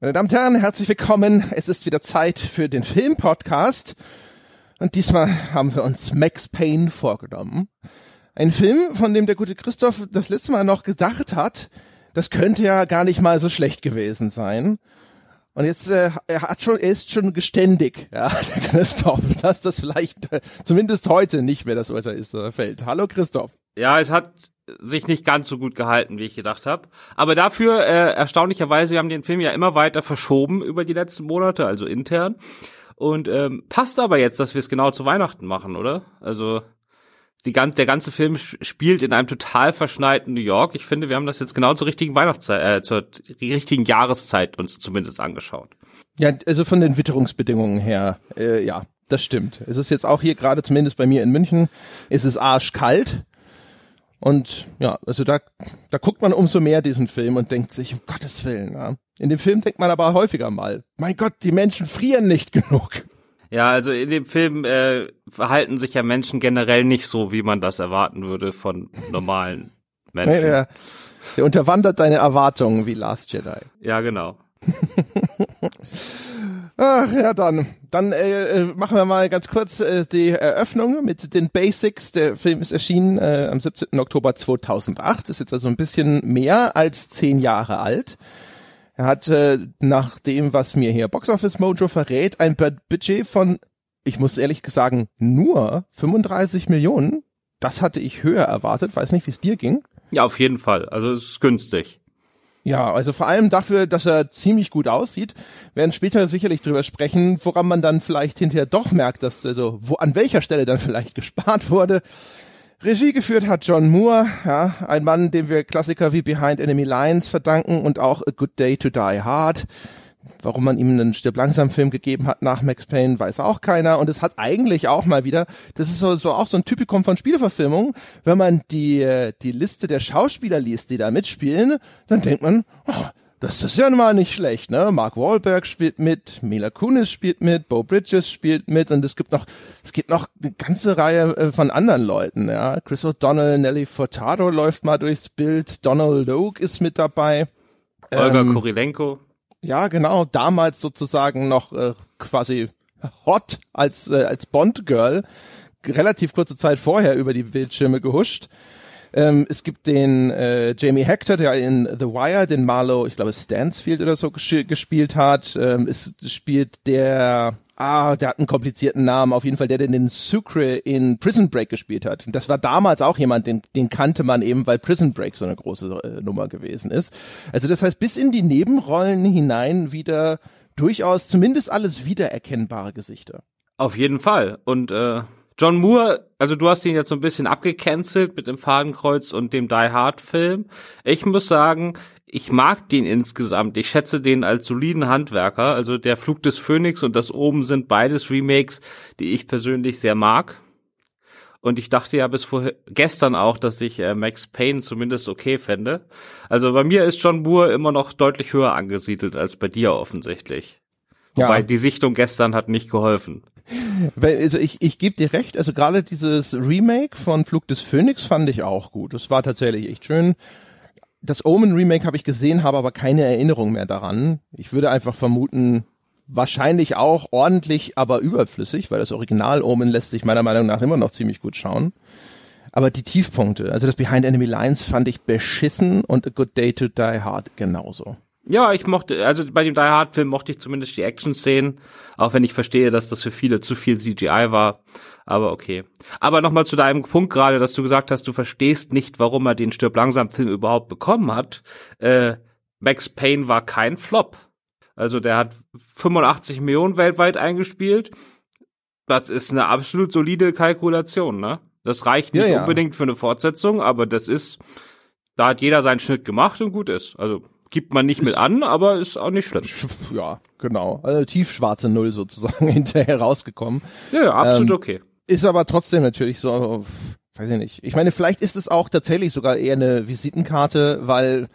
Meine Damen und Herren, herzlich willkommen. Es ist wieder Zeit für den Filmpodcast. Und diesmal haben wir uns Max Payne vorgenommen. Ein Film, von dem der gute Christoph das letzte Mal noch gedacht hat, das könnte ja gar nicht mal so schlecht gewesen sein. Und jetzt äh, er hat schon, er ist schon geständig, ja, der Christoph, dass das vielleicht äh, zumindest heute nicht mehr das ist, äh, fällt. Hallo Christoph. Ja, es hat sich nicht ganz so gut gehalten, wie ich gedacht habe. Aber dafür, äh, erstaunlicherweise, wir haben den Film ja immer weiter verschoben über die letzten Monate, also intern. Und ähm, passt aber jetzt, dass wir es genau zu Weihnachten machen, oder? Also die der ganze Film spielt in einem total verschneiten New York. Ich finde, wir haben das jetzt genau zur richtigen Weihnachtszeit, äh, zur richtigen Jahreszeit uns zumindest angeschaut. Ja, also von den Witterungsbedingungen her, äh, ja, das stimmt. Es ist jetzt auch hier gerade, zumindest bei mir in München, ist es arschkalt. Und ja, also da, da guckt man umso mehr diesen Film und denkt sich, um Gottes Willen. Ja. In dem Film denkt man aber häufiger mal, mein Gott, die Menschen frieren nicht genug. Ja, also in dem Film äh, verhalten sich ja Menschen generell nicht so, wie man das erwarten würde von normalen Menschen. Nee, der, der unterwandert deine Erwartungen wie Last Jedi. Ja, genau. Ach ja, dann. Dann äh, äh, machen wir mal ganz kurz äh, die Eröffnung mit den Basics. Der Film ist erschienen äh, am 17. Oktober 2008. Ist jetzt also ein bisschen mehr als zehn Jahre alt. Er hat äh, nach dem, was mir hier Box Office Mojo verrät, ein Budget von, ich muss ehrlich sagen, nur 35 Millionen. Das hatte ich höher erwartet. Weiß nicht, wie es dir ging. Ja, auf jeden Fall. Also es ist günstig. Ja, also vor allem dafür, dass er ziemlich gut aussieht, werden später sicherlich drüber sprechen, woran man dann vielleicht hinterher doch merkt, dass also wo an welcher Stelle dann vielleicht gespart wurde. Regie geführt hat John Moore, ja, ein Mann, dem wir Klassiker wie Behind Enemy Lines verdanken und auch A Good Day to Die Hard. Warum man ihm einen Stirb langsam Film gegeben hat nach Max Payne, weiß auch keiner. Und es hat eigentlich auch mal wieder, das ist so, so auch so ein Typikum von Spieleverfilmungen, wenn man die, die Liste der Schauspieler liest, die da mitspielen, dann denkt man, oh, das ist ja mal nicht schlecht, ne? Mark Wahlberg spielt mit, Mila Kunis spielt mit, Bo Bridges spielt mit und es gibt noch, es gibt noch eine ganze Reihe äh, von anderen Leuten, ja? Chris O'Donnell, Nelly Furtado läuft mal durchs Bild, Donald Logue ist mit dabei. Olga ähm, Kurilenko. Ja, genau, damals sozusagen noch äh, quasi hot als äh, als Bond Girl, relativ kurze Zeit vorher über die Bildschirme gehuscht. Ähm, es gibt den äh, Jamie Hector, der in The Wire den Marlow, ich glaube Stansfield oder so ges gespielt hat. Ähm, es spielt der Ah, der hat einen komplizierten Namen. Auf jeden Fall der, der den Sucre in Prison Break gespielt hat. Das war damals auch jemand, den, den kannte man eben, weil Prison Break so eine große äh, Nummer gewesen ist. Also das heißt, bis in die Nebenrollen hinein wieder durchaus zumindest alles wiedererkennbare Gesichter. Auf jeden Fall. Und äh, John Moore, also du hast ihn jetzt so ein bisschen abgecancelt mit dem Fadenkreuz und dem Die Hard Film. Ich muss sagen, ich mag den insgesamt. Ich schätze den als soliden Handwerker. Also der Flug des Phönix und das Oben sind beides Remakes, die ich persönlich sehr mag. Und ich dachte ja bis vorher, gestern auch, dass ich äh, Max Payne zumindest okay fände. Also bei mir ist John Moore immer noch deutlich höher angesiedelt als bei dir offensichtlich. Wobei ja. die Sichtung gestern hat nicht geholfen. Weil, also ich, ich gebe dir recht, also gerade dieses Remake von Flug des Phönix fand ich auch gut. Das war tatsächlich echt schön. Das Omen Remake habe ich gesehen, habe aber keine Erinnerung mehr daran. Ich würde einfach vermuten, wahrscheinlich auch ordentlich, aber überflüssig, weil das Original Omen lässt sich meiner Meinung nach immer noch ziemlich gut schauen. Aber die Tiefpunkte, also das Behind Enemy Lines fand ich beschissen und A Good Day to Die Hard genauso. Ja, ich mochte, also bei dem Die Hard Film mochte ich zumindest die Action-Szenen, auch wenn ich verstehe, dass das für viele zu viel CGI war. Aber okay. Aber nochmal zu deinem Punkt gerade, dass du gesagt hast, du verstehst nicht, warum er den Stirb langsam Film überhaupt bekommen hat. Äh, Max Payne war kein Flop. Also der hat 85 Millionen weltweit eingespielt. Das ist eine absolut solide Kalkulation, ne? Das reicht nicht ja, ja. unbedingt für eine Fortsetzung, aber das ist, da hat jeder seinen Schnitt gemacht und gut ist. Also gibt man nicht mit an, aber ist auch nicht schlimm. Ja, genau. Also tiefschwarze Null sozusagen hinterher rausgekommen. Ja, ja absolut ähm, okay. Ist aber trotzdem natürlich so, weiß ich nicht. Ich meine, vielleicht ist es auch tatsächlich sogar eher eine Visitenkarte, weil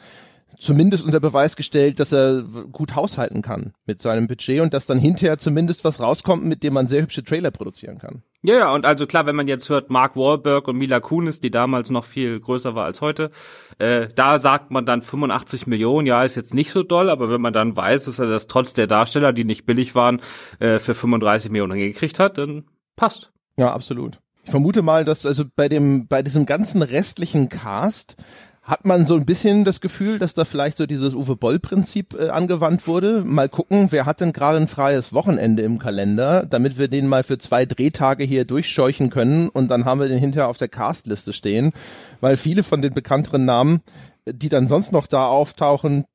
zumindest unter Beweis gestellt, dass er gut haushalten kann mit seinem Budget und dass dann hinterher zumindest was rauskommt, mit dem man sehr hübsche Trailer produzieren kann. Ja, ja, und also klar, wenn man jetzt hört, Mark Wahlberg und Mila Kunis, die damals noch viel größer war als heute, äh, da sagt man dann 85 Millionen, ja, ist jetzt nicht so doll, aber wenn man dann weiß, dass er das trotz der Darsteller, die nicht billig waren, äh, für 35 Millionen gekriegt hat, dann passt. Ja, absolut. Ich vermute mal, dass also bei dem, bei diesem ganzen restlichen Cast hat man so ein bisschen das Gefühl, dass da vielleicht so dieses Uwe Boll-Prinzip äh, angewandt wurde. Mal gucken, wer hat denn gerade ein freies Wochenende im Kalender, damit wir den mal für zwei Drehtage hier durchscheuchen können und dann haben wir den hinterher auf der Castliste stehen, weil viele von den bekannteren Namen, die dann sonst noch da auftauchen,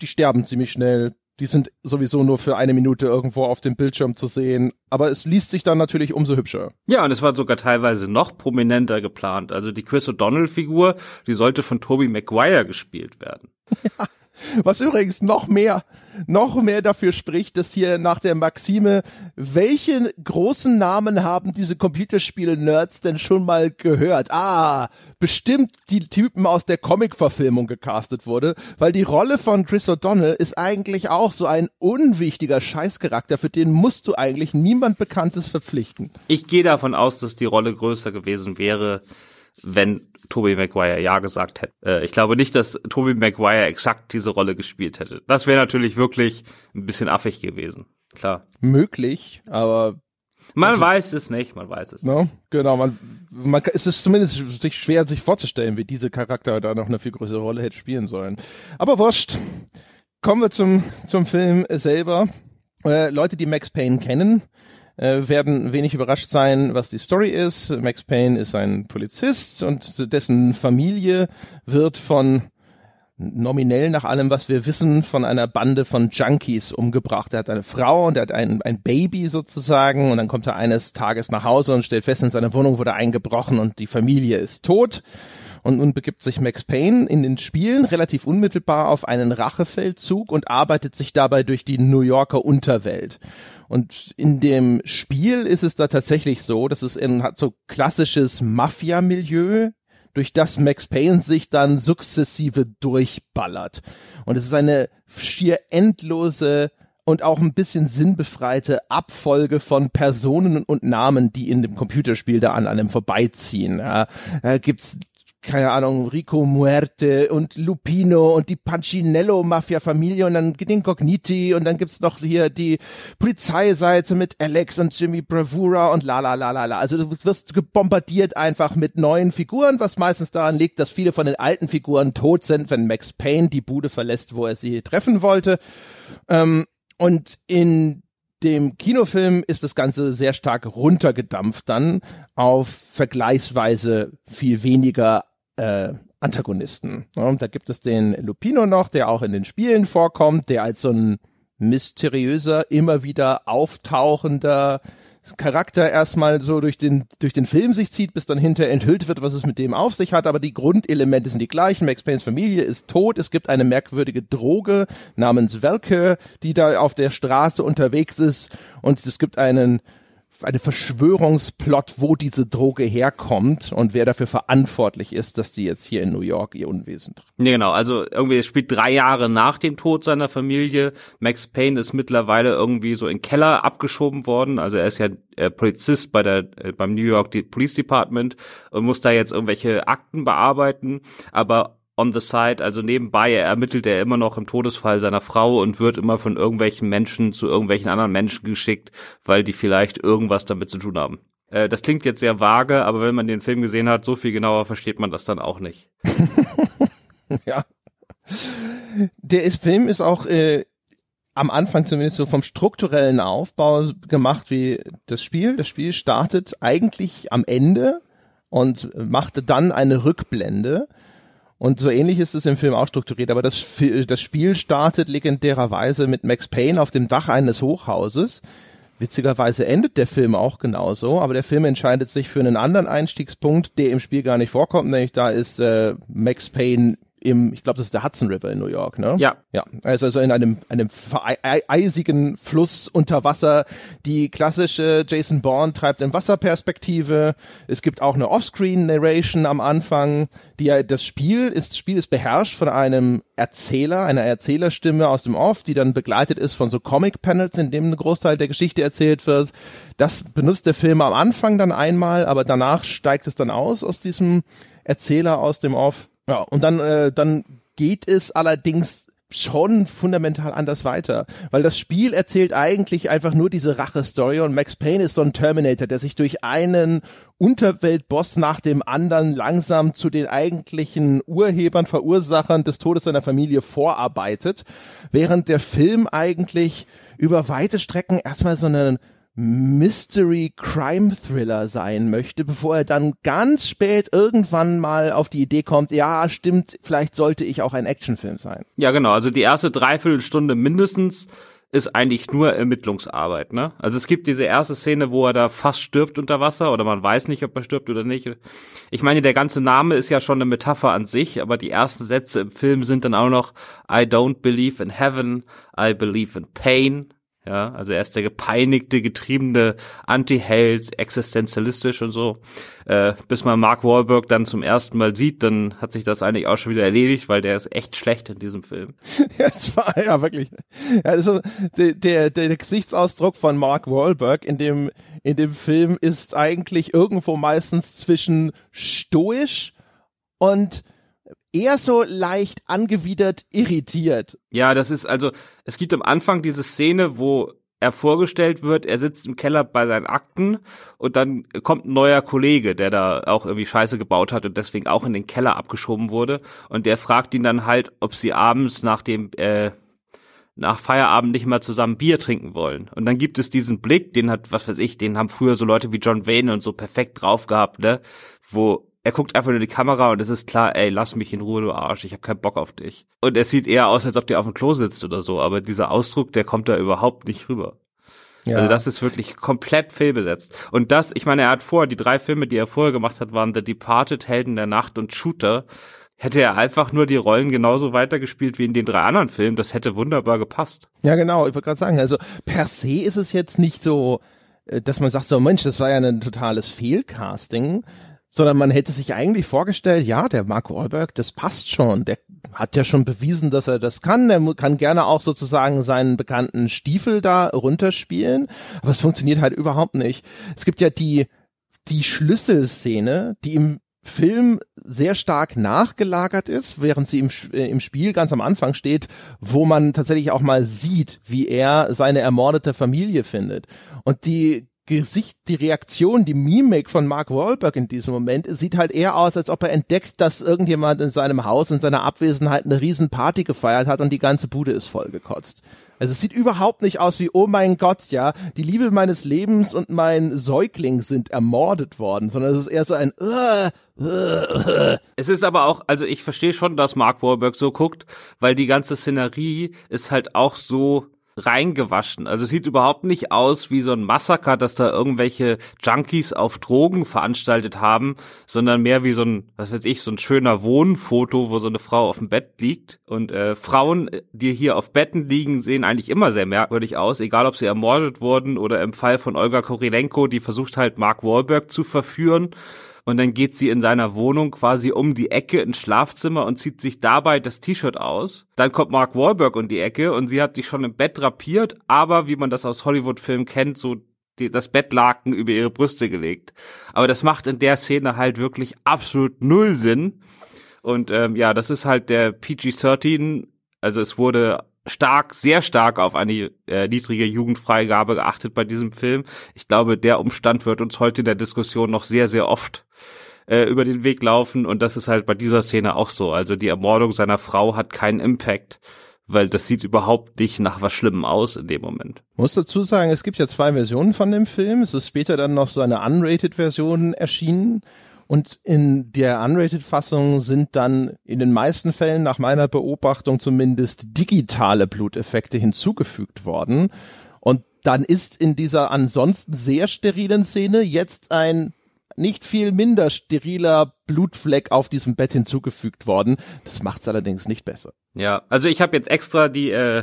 die sterben ziemlich schnell die sind sowieso nur für eine Minute irgendwo auf dem Bildschirm zu sehen. Aber es liest sich dann natürlich umso hübscher. Ja, und es war sogar teilweise noch prominenter geplant. Also die Chris O'Donnell-Figur, die sollte von Tobey Maguire gespielt werden. Ja, was übrigens noch mehr, noch mehr dafür spricht, dass hier nach der Maxime, welche großen Namen haben diese Computerspiele-Nerds denn schon mal gehört? Ah, bestimmt die Typen aus der Comic-Verfilmung gecastet wurde, weil die Rolle von Chris O'Donnell ist eigentlich auch so ein unwichtiger Scheißcharakter, für den musst du eigentlich niemand Bekanntes verpflichten. Ich gehe davon aus, dass die Rolle größer gewesen wäre, wenn Tobey Maguire ja gesagt hätte. Äh, ich glaube nicht, dass Tobey Maguire exakt diese Rolle gespielt hätte. Das wäre natürlich wirklich ein bisschen affig gewesen. Klar. Möglich, aber man also, weiß es nicht, man weiß es. No, genau, man, man es ist zumindest sich schwer, sich vorzustellen, wie diese Charakter da noch eine viel größere Rolle hätte spielen sollen. Aber wurscht. Kommen wir zum zum Film selber. Äh, Leute, die Max Payne kennen, äh, werden wenig überrascht sein, was die Story ist. Max Payne ist ein Polizist und dessen Familie wird von nominell nach allem, was wir wissen, von einer Bande von Junkies umgebracht. Er hat eine Frau und er hat ein, ein Baby sozusagen und dann kommt er eines Tages nach Hause und stellt fest, in seiner Wohnung wurde eingebrochen und die Familie ist tot. Und nun begibt sich Max Payne in den Spielen relativ unmittelbar auf einen Rachefeldzug und arbeitet sich dabei durch die New Yorker Unterwelt. Und in dem Spiel ist es da tatsächlich so, dass es in, hat so klassisches Mafia-Milieu, durch das Max Payne sich dann sukzessive durchballert. Und es ist eine schier endlose und auch ein bisschen sinnbefreite Abfolge von Personen und Namen, die in dem Computerspiel da an einem vorbeiziehen. Ja, da gibt's keine Ahnung, Rico Muerte und Lupino und die Pancinello-Mafia-Familie und dann den Cogniti und dann gibt's noch hier die Polizeiseite mit Alex und Jimmy Bravura und la la la la la. Also du wirst gebombardiert einfach mit neuen Figuren, was meistens daran liegt, dass viele von den alten Figuren tot sind, wenn Max Payne die Bude verlässt, wo er sie treffen wollte. Ähm, und in dem Kinofilm ist das Ganze sehr stark runtergedampft dann auf vergleichsweise viel weniger äh, Antagonisten. Ja, da gibt es den Lupino noch, der auch in den Spielen vorkommt, der als so ein mysteriöser, immer wieder auftauchender Charakter erstmal so durch den, durch den Film sich zieht, bis dann hinterher enthüllt wird, was es mit dem auf sich hat. Aber die Grundelemente sind die gleichen. Max Paynes Familie ist tot. Es gibt eine merkwürdige Droge namens Velker, die da auf der Straße unterwegs ist. Und es gibt einen eine Verschwörungsplot, wo diese Droge herkommt und wer dafür verantwortlich ist, dass die jetzt hier in New York ihr Unwesen treibt. Nee, genau. Also irgendwie, spielt drei Jahre nach dem Tod seiner Familie. Max Payne ist mittlerweile irgendwie so in Keller abgeschoben worden. Also er ist ja äh, Polizist bei der, äh, beim New York Police Department und muss da jetzt irgendwelche Akten bearbeiten. Aber on the side, also nebenbei ermittelt er immer noch im Todesfall seiner Frau und wird immer von irgendwelchen Menschen zu irgendwelchen anderen Menschen geschickt, weil die vielleicht irgendwas damit zu tun haben. Äh, das klingt jetzt sehr vage, aber wenn man den Film gesehen hat, so viel genauer versteht man das dann auch nicht. ja. Der ist, Film ist auch äh, am Anfang zumindest so vom strukturellen Aufbau gemacht wie das Spiel. Das Spiel startet eigentlich am Ende und machte dann eine Rückblende und so ähnlich ist es im Film auch strukturiert, aber das, das Spiel startet legendärerweise mit Max Payne auf dem Dach eines Hochhauses. Witzigerweise endet der Film auch genauso, aber der Film entscheidet sich für einen anderen Einstiegspunkt, der im Spiel gar nicht vorkommt, nämlich da ist äh, Max Payne im, ich glaube, das ist der Hudson River in New York, ne? Ja. Ja, ist also in einem, einem eisigen Fluss unter Wasser. Die klassische Jason Bourne treibt in Wasserperspektive. Es gibt auch eine Offscreen-Narration am Anfang. Die, das Spiel ist, das Spiel ist beherrscht von einem Erzähler, einer Erzählerstimme aus dem Off, die dann begleitet ist von so Comic-Panels, in dem ein Großteil der Geschichte erzählt wird. Das benutzt der Film am Anfang dann einmal, aber danach steigt es dann aus aus diesem Erzähler aus dem Off. Ja, und dann, äh, dann geht es allerdings schon fundamental anders weiter, weil das Spiel erzählt eigentlich einfach nur diese Rache-Story und Max Payne ist so ein Terminator, der sich durch einen Unterweltboss nach dem anderen langsam zu den eigentlichen Urhebern, Verursachern des Todes seiner Familie vorarbeitet, während der Film eigentlich über weite Strecken erstmal so einen Mystery Crime Thriller sein möchte, bevor er dann ganz spät irgendwann mal auf die Idee kommt, ja, stimmt, vielleicht sollte ich auch ein Actionfilm sein. Ja, genau. Also die erste Dreiviertelstunde mindestens ist eigentlich nur Ermittlungsarbeit, ne? Also es gibt diese erste Szene, wo er da fast stirbt unter Wasser oder man weiß nicht, ob er stirbt oder nicht. Ich meine, der ganze Name ist ja schon eine Metapher an sich, aber die ersten Sätze im Film sind dann auch noch I don't believe in heaven, I believe in pain. Ja, also er ist der gepeinigte, getriebene Anti-Held, existenzialistisch und so. Äh, bis man Mark Wahlberg dann zum ersten Mal sieht, dann hat sich das eigentlich auch schon wieder erledigt, weil der ist echt schlecht in diesem Film. Ja, es war ja wirklich. Ja, also der, der, der Gesichtsausdruck von Mark Wahlberg in dem in dem Film ist eigentlich irgendwo meistens zwischen stoisch und eher so leicht angewidert irritiert. Ja, das ist also, es gibt am Anfang diese Szene, wo er vorgestellt wird, er sitzt im Keller bei seinen Akten und dann kommt ein neuer Kollege, der da auch irgendwie Scheiße gebaut hat und deswegen auch in den Keller abgeschoben wurde und der fragt ihn dann halt, ob sie abends nach dem äh, nach Feierabend nicht mal zusammen Bier trinken wollen. Und dann gibt es diesen Blick, den hat, was weiß ich, den haben früher so Leute wie John Wayne und so perfekt drauf gehabt, ne? Wo er guckt einfach nur die Kamera und es ist klar, ey, lass mich in Ruhe, du Arsch, ich habe keinen Bock auf dich. Und er sieht eher aus, als ob der auf dem Klo sitzt oder so, aber dieser Ausdruck, der kommt da überhaupt nicht rüber. Ja. Also das ist wirklich komplett fehlbesetzt. Und das, ich meine, er hat vorher, die drei Filme, die er vorher gemacht hat, waren The Departed, Helden der Nacht und Shooter. Hätte er einfach nur die Rollen genauso weitergespielt wie in den drei anderen Filmen, das hätte wunderbar gepasst. Ja, genau, ich wollte gerade sagen, also per se ist es jetzt nicht so, äh, dass man sagt so, Mensch, das war ja ein totales Fehlcasting, sondern man hätte sich eigentlich vorgestellt, ja, der Mark Wahlberg, das passt schon, der hat ja schon bewiesen, dass er das kann, der kann gerne auch sozusagen seinen bekannten Stiefel da runterspielen, aber es funktioniert halt überhaupt nicht. Es gibt ja die, die Schlüsselszene, die im Film sehr stark nachgelagert ist, während sie im, äh, im Spiel ganz am Anfang steht, wo man tatsächlich auch mal sieht, wie er seine ermordete Familie findet. Und die Gesicht, die Reaktion, die Mimik von Mark Wahlberg in diesem Moment sieht halt eher aus, als ob er entdeckt, dass irgendjemand in seinem Haus in seiner Abwesenheit eine riesen Party gefeiert hat und die ganze Bude ist vollgekotzt. Also es sieht überhaupt nicht aus wie, oh mein Gott, ja, die Liebe meines Lebens und mein Säugling sind ermordet worden, sondern es ist eher so ein uh. Es ist aber auch, also ich verstehe schon, dass Mark Wahlberg so guckt, weil die ganze Szenerie ist halt auch so reingewaschen. Also es sieht überhaupt nicht aus wie so ein Massaker, dass da irgendwelche Junkies auf Drogen veranstaltet haben, sondern mehr wie so ein, was weiß ich, so ein schöner Wohnfoto, wo so eine Frau auf dem Bett liegt. Und äh, Frauen, die hier auf Betten liegen, sehen eigentlich immer sehr merkwürdig aus, egal ob sie ermordet wurden oder im Fall von Olga Korilenko, die versucht halt Mark Wahlberg zu verführen und dann geht sie in seiner Wohnung quasi um die Ecke ins Schlafzimmer und zieht sich dabei das T-Shirt aus. Dann kommt Mark Wahlberg um die Ecke und sie hat sich schon im Bett drapiert, aber wie man das aus Hollywood-Filmen kennt, so die, das Bettlaken über ihre Brüste gelegt. Aber das macht in der Szene halt wirklich absolut null Sinn. Und ähm, ja, das ist halt der PG-13. Also es wurde stark, sehr stark auf eine äh, niedrige Jugendfreigabe geachtet bei diesem Film. Ich glaube, der Umstand wird uns heute in der Diskussion noch sehr, sehr oft äh, über den Weg laufen und das ist halt bei dieser Szene auch so. Also die Ermordung seiner Frau hat keinen Impact, weil das sieht überhaupt nicht nach was Schlimmem aus in dem Moment. Muss dazu sagen, es gibt ja zwei Versionen von dem Film. Es ist später dann noch so eine unrated Version erschienen und in der Unrated-Fassung sind dann in den meisten Fällen nach meiner Beobachtung zumindest digitale Bluteffekte hinzugefügt worden. Und dann ist in dieser ansonsten sehr sterilen Szene jetzt ein nicht viel minder steriler Blutfleck auf diesem Bett hinzugefügt worden. Das macht's allerdings nicht besser. Ja, also ich habe jetzt extra die äh,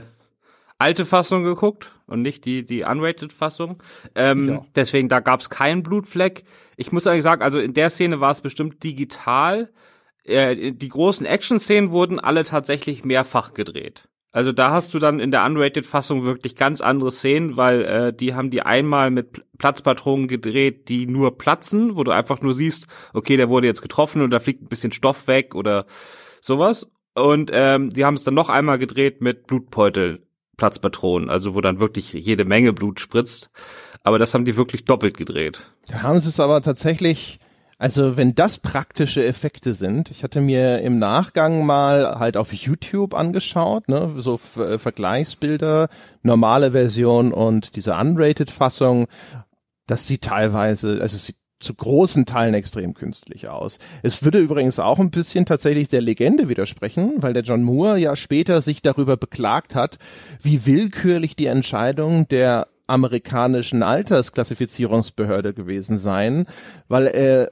alte Fassung geguckt und nicht die die unrated Fassung. Ähm, deswegen da gab's keinen Blutfleck. Ich muss eigentlich sagen, also in der Szene war es bestimmt digital. Äh, die großen Action-Szenen wurden alle tatsächlich mehrfach gedreht. Also da hast du dann in der unrated Fassung wirklich ganz andere Szenen, weil äh, die haben die einmal mit Platzpatronen gedreht, die nur platzen, wo du einfach nur siehst, okay, der wurde jetzt getroffen und da fliegt ein bisschen Stoff weg oder sowas. Und ähm, die haben es dann noch einmal gedreht mit Blutbeutel Platzpatronen, also wo dann wirklich jede Menge Blut spritzt. Aber das haben die wirklich doppelt gedreht. Da haben sie es aber tatsächlich also wenn das praktische Effekte sind, ich hatte mir im Nachgang mal halt auf YouTube angeschaut, ne, so Ver Vergleichsbilder, normale Version und diese unrated Fassung, das sieht teilweise, also sieht zu großen Teilen extrem künstlich aus. Es würde übrigens auch ein bisschen tatsächlich der Legende widersprechen, weil der John Moore ja später sich darüber beklagt hat, wie willkürlich die Entscheidung der amerikanischen Altersklassifizierungsbehörde gewesen sein, weil er,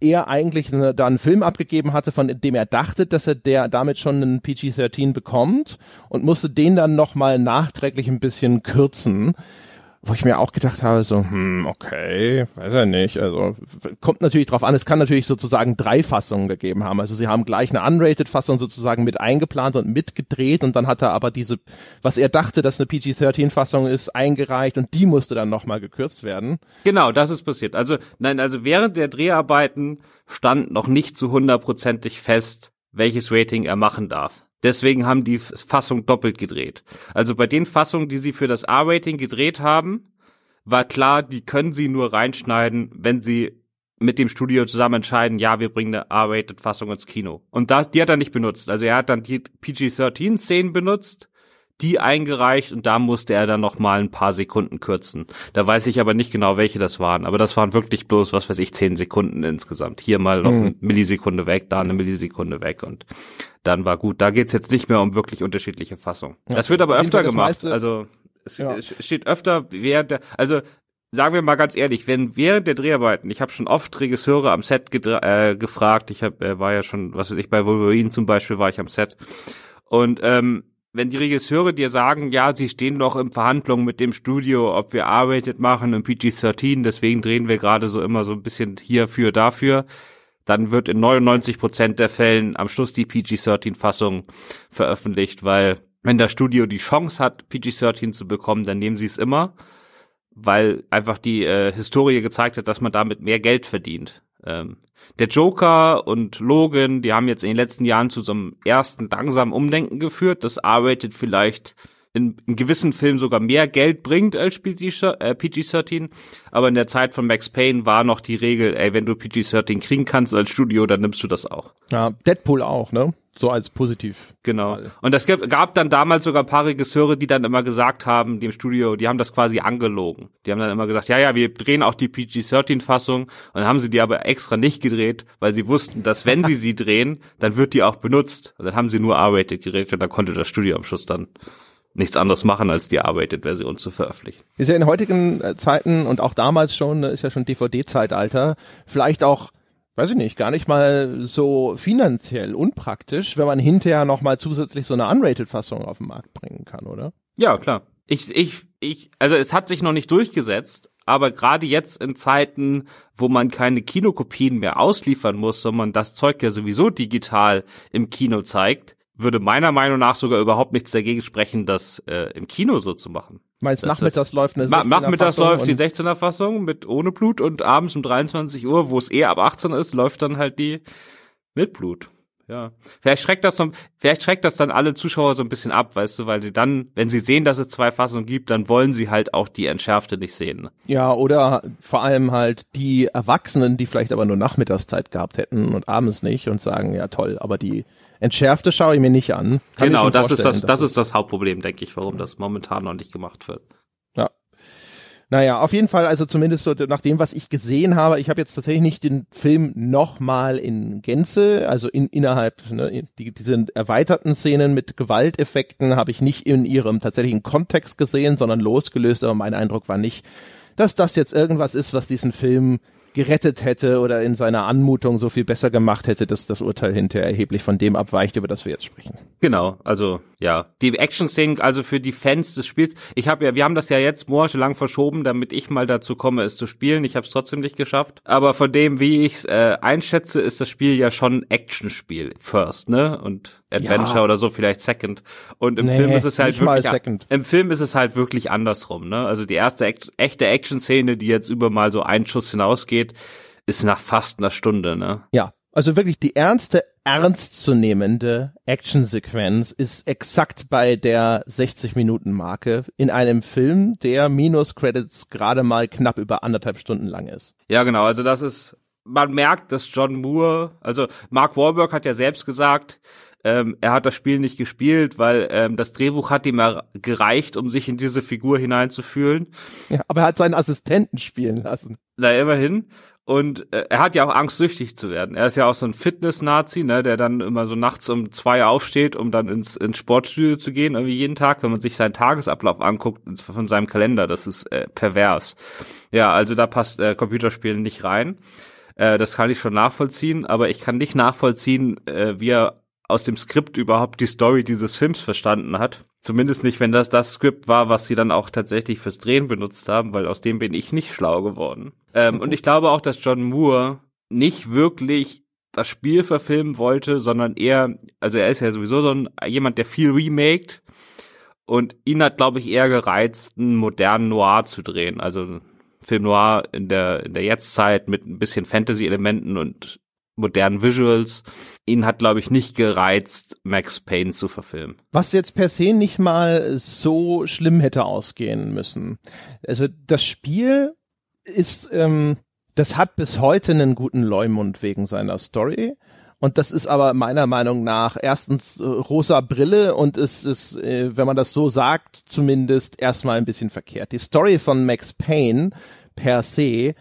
er eigentlich eine, da einen Film abgegeben hatte, von dem er dachte, dass er der damit schon einen PG-13 bekommt und musste den dann nochmal nachträglich ein bisschen kürzen wo ich mir auch gedacht habe, so, hm, okay, weiß er nicht. Also kommt natürlich drauf an, es kann natürlich sozusagen drei Fassungen gegeben haben. Also sie haben gleich eine Unrated-Fassung sozusagen mit eingeplant und mitgedreht und dann hat er aber diese, was er dachte, dass eine PG-13-Fassung ist, eingereicht und die musste dann nochmal gekürzt werden. Genau, das ist passiert. Also, nein, also während der Dreharbeiten stand noch nicht zu hundertprozentig fest, welches Rating er machen darf. Deswegen haben die Fassung doppelt gedreht. Also bei den Fassungen, die sie für das R-Rating gedreht haben, war klar, die können sie nur reinschneiden, wenn sie mit dem Studio zusammen entscheiden, ja, wir bringen eine R-Rated-Fassung ins Kino. Und das, die hat er nicht benutzt. Also er hat dann die PG-13-Szenen benutzt die eingereicht und da musste er dann noch mal ein paar Sekunden kürzen. Da weiß ich aber nicht genau, welche das waren. Aber das waren wirklich bloß, was weiß ich, zehn Sekunden insgesamt. Hier mal noch mhm. eine Millisekunde weg, da eine Millisekunde weg und dann war gut. Da geht's jetzt nicht mehr um wirklich unterschiedliche Fassungen. Ja. Das wird aber öfter gemacht. Also es, ja. steht öfter während der, also sagen wir mal ganz ehrlich, wenn während der Dreharbeiten, ich habe schon oft Regisseure am Set äh, gefragt, ich hab, äh, war ja schon, was weiß ich, bei Wolverine zum Beispiel war ich am Set und ähm, wenn die Regisseure dir sagen, ja, sie stehen noch in Verhandlungen mit dem Studio, ob wir arbeitet machen im PG-13, deswegen drehen wir gerade so immer so ein bisschen hierfür, dafür, dann wird in 99 Prozent der Fällen am Schluss die PG-13-Fassung veröffentlicht, weil wenn das Studio die Chance hat, PG-13 zu bekommen, dann nehmen sie es immer, weil einfach die äh, Historie gezeigt hat, dass man damit mehr Geld verdient. Ähm, der Joker und Logan, die haben jetzt in den letzten Jahren zu so einem ersten langsamen Umdenken geführt. Das arbeitet vielleicht in, in gewissen Filmen sogar mehr Geld bringt als PG-13, äh, aber in der Zeit von Max Payne war noch die Regel, ey, wenn du PG-13 kriegen kannst als Studio, dann nimmst du das auch. Ja, Deadpool auch, ne? So als positiv. Genau. Fall. Und es gab, gab dann damals sogar ein paar Regisseure, die dann immer gesagt haben, dem Studio, die haben das quasi angelogen. Die haben dann immer gesagt, ja, ja, wir drehen auch die PG-13-Fassung. Und dann haben sie die aber extra nicht gedreht, weil sie wussten, dass wenn sie sie drehen, dann wird die auch benutzt. Und dann haben sie nur R-Rated gedreht und dann konnte das Studio am Schluss dann nichts anderes machen, als die Arbeited-Version zu veröffentlichen. Ist ja in heutigen äh, Zeiten und auch damals schon, ne, ist ja schon DVD-Zeitalter, vielleicht auch, weiß ich nicht, gar nicht mal so finanziell unpraktisch, wenn man hinterher nochmal zusätzlich so eine Unrated-Fassung auf den Markt bringen kann, oder? Ja, klar. Ich, ich, ich, also es hat sich noch nicht durchgesetzt, aber gerade jetzt in Zeiten, wo man keine Kinokopien mehr ausliefern muss, sondern das Zeug ja sowieso digital im Kino zeigt, würde meiner Meinung nach sogar überhaupt nichts dagegen sprechen, das äh, im Kino so zu machen. Meinst nachmittags läuft eine 16er Nachmittags läuft die 16er Fassung mit ohne Blut und abends um 23 Uhr, wo es eh ab 18 ist, läuft dann halt die mit Blut. Ja. Vielleicht schreckt das so, vielleicht schreckt das dann alle Zuschauer so ein bisschen ab, weißt du, weil sie dann, wenn sie sehen, dass es zwei Fassungen gibt, dann wollen sie halt auch die entschärfte nicht sehen. Ja, oder vor allem halt die Erwachsenen, die vielleicht aber nur Nachmittagszeit gehabt hätten und abends nicht und sagen, ja toll, aber die Entschärfte schaue ich mir nicht an. Kann genau, das ist das, das ist das Hauptproblem, denke ich, warum das momentan noch nicht gemacht wird. Ja. Naja, auf jeden Fall, also zumindest so nach dem, was ich gesehen habe, ich habe jetzt tatsächlich nicht den Film nochmal in Gänze, also in, innerhalb, ne, die, diese erweiterten Szenen mit Gewalteffekten habe ich nicht in ihrem tatsächlichen Kontext gesehen, sondern losgelöst, aber mein Eindruck war nicht, dass das jetzt irgendwas ist, was diesen Film gerettet hätte oder in seiner Anmutung so viel besser gemacht hätte, dass das Urteil hinterher erheblich von dem abweicht, über das wir jetzt sprechen. Genau, also ja, die Action-Szenen, also für die Fans des Spiels. Ich habe ja, wir haben das ja jetzt monatelang verschoben, damit ich mal dazu komme, es zu spielen. Ich habe es trotzdem nicht geschafft. Aber von dem, wie ich es äh, einschätze, ist das Spiel ja schon Action-Spiel first, ne? Und Adventure ja. oder so vielleicht Second. Und im nee, Film ist es halt wirklich im Film ist es halt wirklich andersrum, ne? Also die erste echte Action-Szene, die jetzt über mal so einen Schuss hinausgeht, ist nach fast einer Stunde, ne? Ja, also wirklich die ernste, ernstzunehmende Actionsequenz ist exakt bei der 60-Minuten-Marke in einem Film, der minus Credits gerade mal knapp über anderthalb Stunden lang ist. Ja, genau. Also das ist, man merkt, dass John Moore, also Mark Wahlberg hat ja selbst gesagt, ähm, er hat das Spiel nicht gespielt, weil ähm, das Drehbuch hat ihm gereicht, um sich in diese Figur hineinzufühlen. Ja, aber er hat seinen Assistenten spielen lassen. Na, immerhin. Und äh, er hat ja auch Angst, süchtig zu werden. Er ist ja auch so ein Fitness-Nazi, ne, der dann immer so nachts um zwei aufsteht, um dann ins, ins Sportstudio zu gehen, irgendwie jeden Tag, wenn man sich seinen Tagesablauf anguckt von seinem Kalender. Das ist äh, pervers. Ja, also da passt äh, Computerspielen nicht rein. Äh, das kann ich schon nachvollziehen, aber ich kann nicht nachvollziehen, äh, wie er aus dem Skript überhaupt die Story dieses Films verstanden hat. Zumindest nicht, wenn das das Skript war, was sie dann auch tatsächlich fürs Drehen benutzt haben, weil aus dem bin ich nicht schlau geworden. Ähm, und ich glaube auch, dass John Moore nicht wirklich das Spiel verfilmen wollte, sondern eher, also er ist ja sowieso so ein, jemand, der viel remaked und ihn hat, glaube ich, eher gereizt, einen modernen Noir zu drehen. Also Film Noir in der, in der Jetztzeit mit ein bisschen Fantasy-Elementen und modernen Visuals. Ihn hat, glaube ich, nicht gereizt, Max Payne zu verfilmen. Was jetzt per se nicht mal so schlimm hätte ausgehen müssen. Also das Spiel ist, ähm, das hat bis heute einen guten Leumund wegen seiner Story. Und das ist aber meiner Meinung nach erstens äh, rosa Brille und es ist, äh, wenn man das so sagt, zumindest erstmal ein bisschen verkehrt. Die Story von Max Payne per se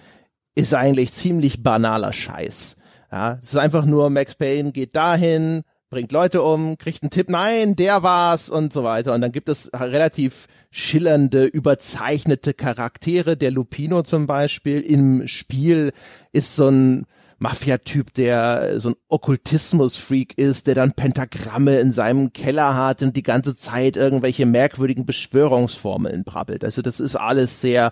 ist eigentlich ziemlich banaler Scheiß. Ja, es ist einfach nur, Max Payne geht dahin, bringt Leute um, kriegt einen Tipp, nein, der war's und so weiter. Und dann gibt es relativ schillernde, überzeichnete Charaktere. Der Lupino zum Beispiel im Spiel ist so ein Mafia-Typ, der so ein Okkultismus-Freak ist, der dann Pentagramme in seinem Keller hat und die ganze Zeit irgendwelche merkwürdigen Beschwörungsformeln brabbelt. Also das ist alles sehr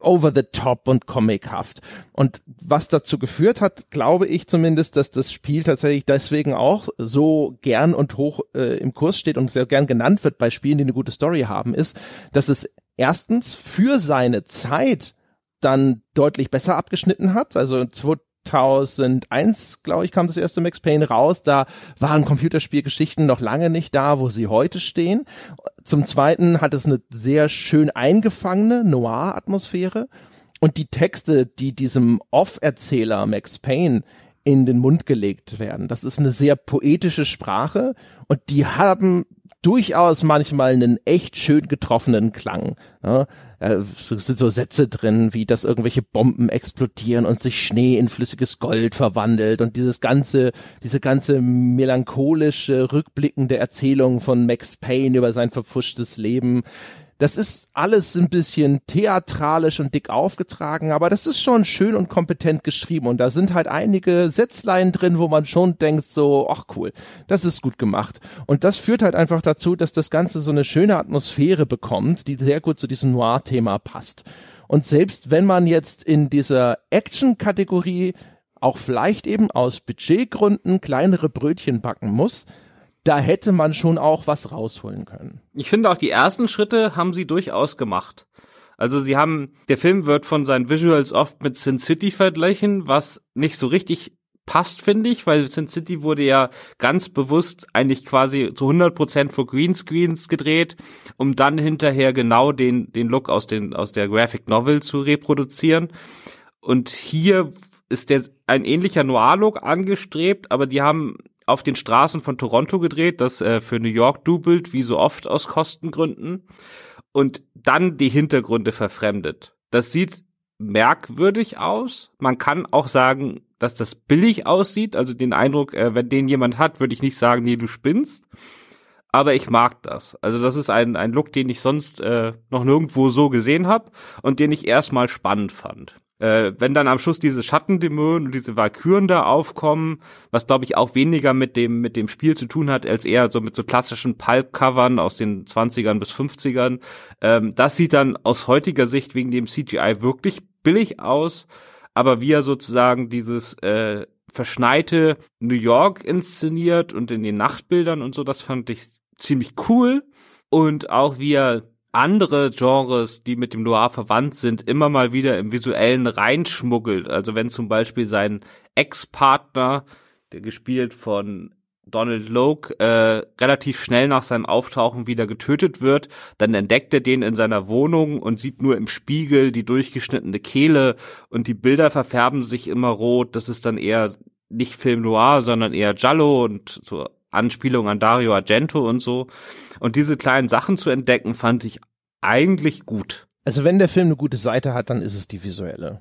over the top und comichaft. Und was dazu geführt hat, glaube ich zumindest, dass das Spiel tatsächlich deswegen auch so gern und hoch äh, im Kurs steht und sehr gern genannt wird bei Spielen, die eine gute Story haben, ist, dass es erstens für seine Zeit dann deutlich besser abgeschnitten hat. Also 2001, glaube ich, kam das erste Max Payne raus. Da waren Computerspielgeschichten noch lange nicht da, wo sie heute stehen. Zum Zweiten hat es eine sehr schön eingefangene Noir-Atmosphäre. Und die Texte, die diesem Off-Erzähler Max Payne in den Mund gelegt werden, das ist eine sehr poetische Sprache und die haben durchaus manchmal einen echt schön getroffenen Klang. Ja, es sind so Sätze drin, wie dass irgendwelche Bomben explodieren und sich Schnee in flüssiges Gold verwandelt und dieses ganze, diese ganze melancholische, rückblickende Erzählung von Max Payne über sein verpfuschtes Leben das ist alles ein bisschen theatralisch und dick aufgetragen, aber das ist schon schön und kompetent geschrieben und da sind halt einige Sätzlein drin, wo man schon denkt so, ach cool, das ist gut gemacht. Und das führt halt einfach dazu, dass das Ganze so eine schöne Atmosphäre bekommt, die sehr gut zu diesem Noir-Thema passt. Und selbst wenn man jetzt in dieser Action-Kategorie auch vielleicht eben aus Budgetgründen kleinere Brötchen backen muss, da hätte man schon auch was rausholen können. Ich finde auch die ersten Schritte haben sie durchaus gemacht. Also sie haben, der Film wird von seinen Visuals oft mit Sin City vergleichen, was nicht so richtig passt, finde ich, weil Sin City wurde ja ganz bewusst eigentlich quasi zu 100 Prozent vor Greenscreens gedreht, um dann hinterher genau den, den Look aus, den, aus der Graphic Novel zu reproduzieren. Und hier ist der ein ähnlicher Noir-Look angestrebt, aber die haben auf den Straßen von Toronto gedreht, das äh, für New York dubelt, wie so oft aus Kostengründen, und dann die Hintergründe verfremdet. Das sieht merkwürdig aus. Man kann auch sagen, dass das billig aussieht. Also den Eindruck, äh, wenn den jemand hat, würde ich nicht sagen, nee, du spinnst. Aber ich mag das. Also das ist ein, ein Look, den ich sonst äh, noch nirgendwo so gesehen habe und den ich erstmal spannend fand. Äh, wenn dann am Schluss diese Schattendämonen und diese Valkyren da aufkommen, was glaube ich auch weniger mit dem mit dem Spiel zu tun hat, als eher so mit so klassischen Pulp-Covern aus den 20ern bis 50ern. Ähm, das sieht dann aus heutiger Sicht wegen dem CGI wirklich billig aus, aber wie er sozusagen dieses äh, verschneite New York inszeniert und in den Nachtbildern und so, das fand ich ziemlich cool. Und auch wie er andere Genres, die mit dem Noir verwandt sind, immer mal wieder im Visuellen reinschmuggelt. Also wenn zum Beispiel sein Ex-Partner, der gespielt von Donald Logue, äh, relativ schnell nach seinem Auftauchen wieder getötet wird, dann entdeckt er den in seiner Wohnung und sieht nur im Spiegel die durchgeschnittene Kehle und die Bilder verfärben sich immer rot. Das ist dann eher nicht Film Noir, sondern eher Giallo und so Anspielung an Dario Argento und so. Und diese kleinen Sachen zu entdecken, fand ich eigentlich gut. Also wenn der Film eine gute Seite hat, dann ist es die visuelle.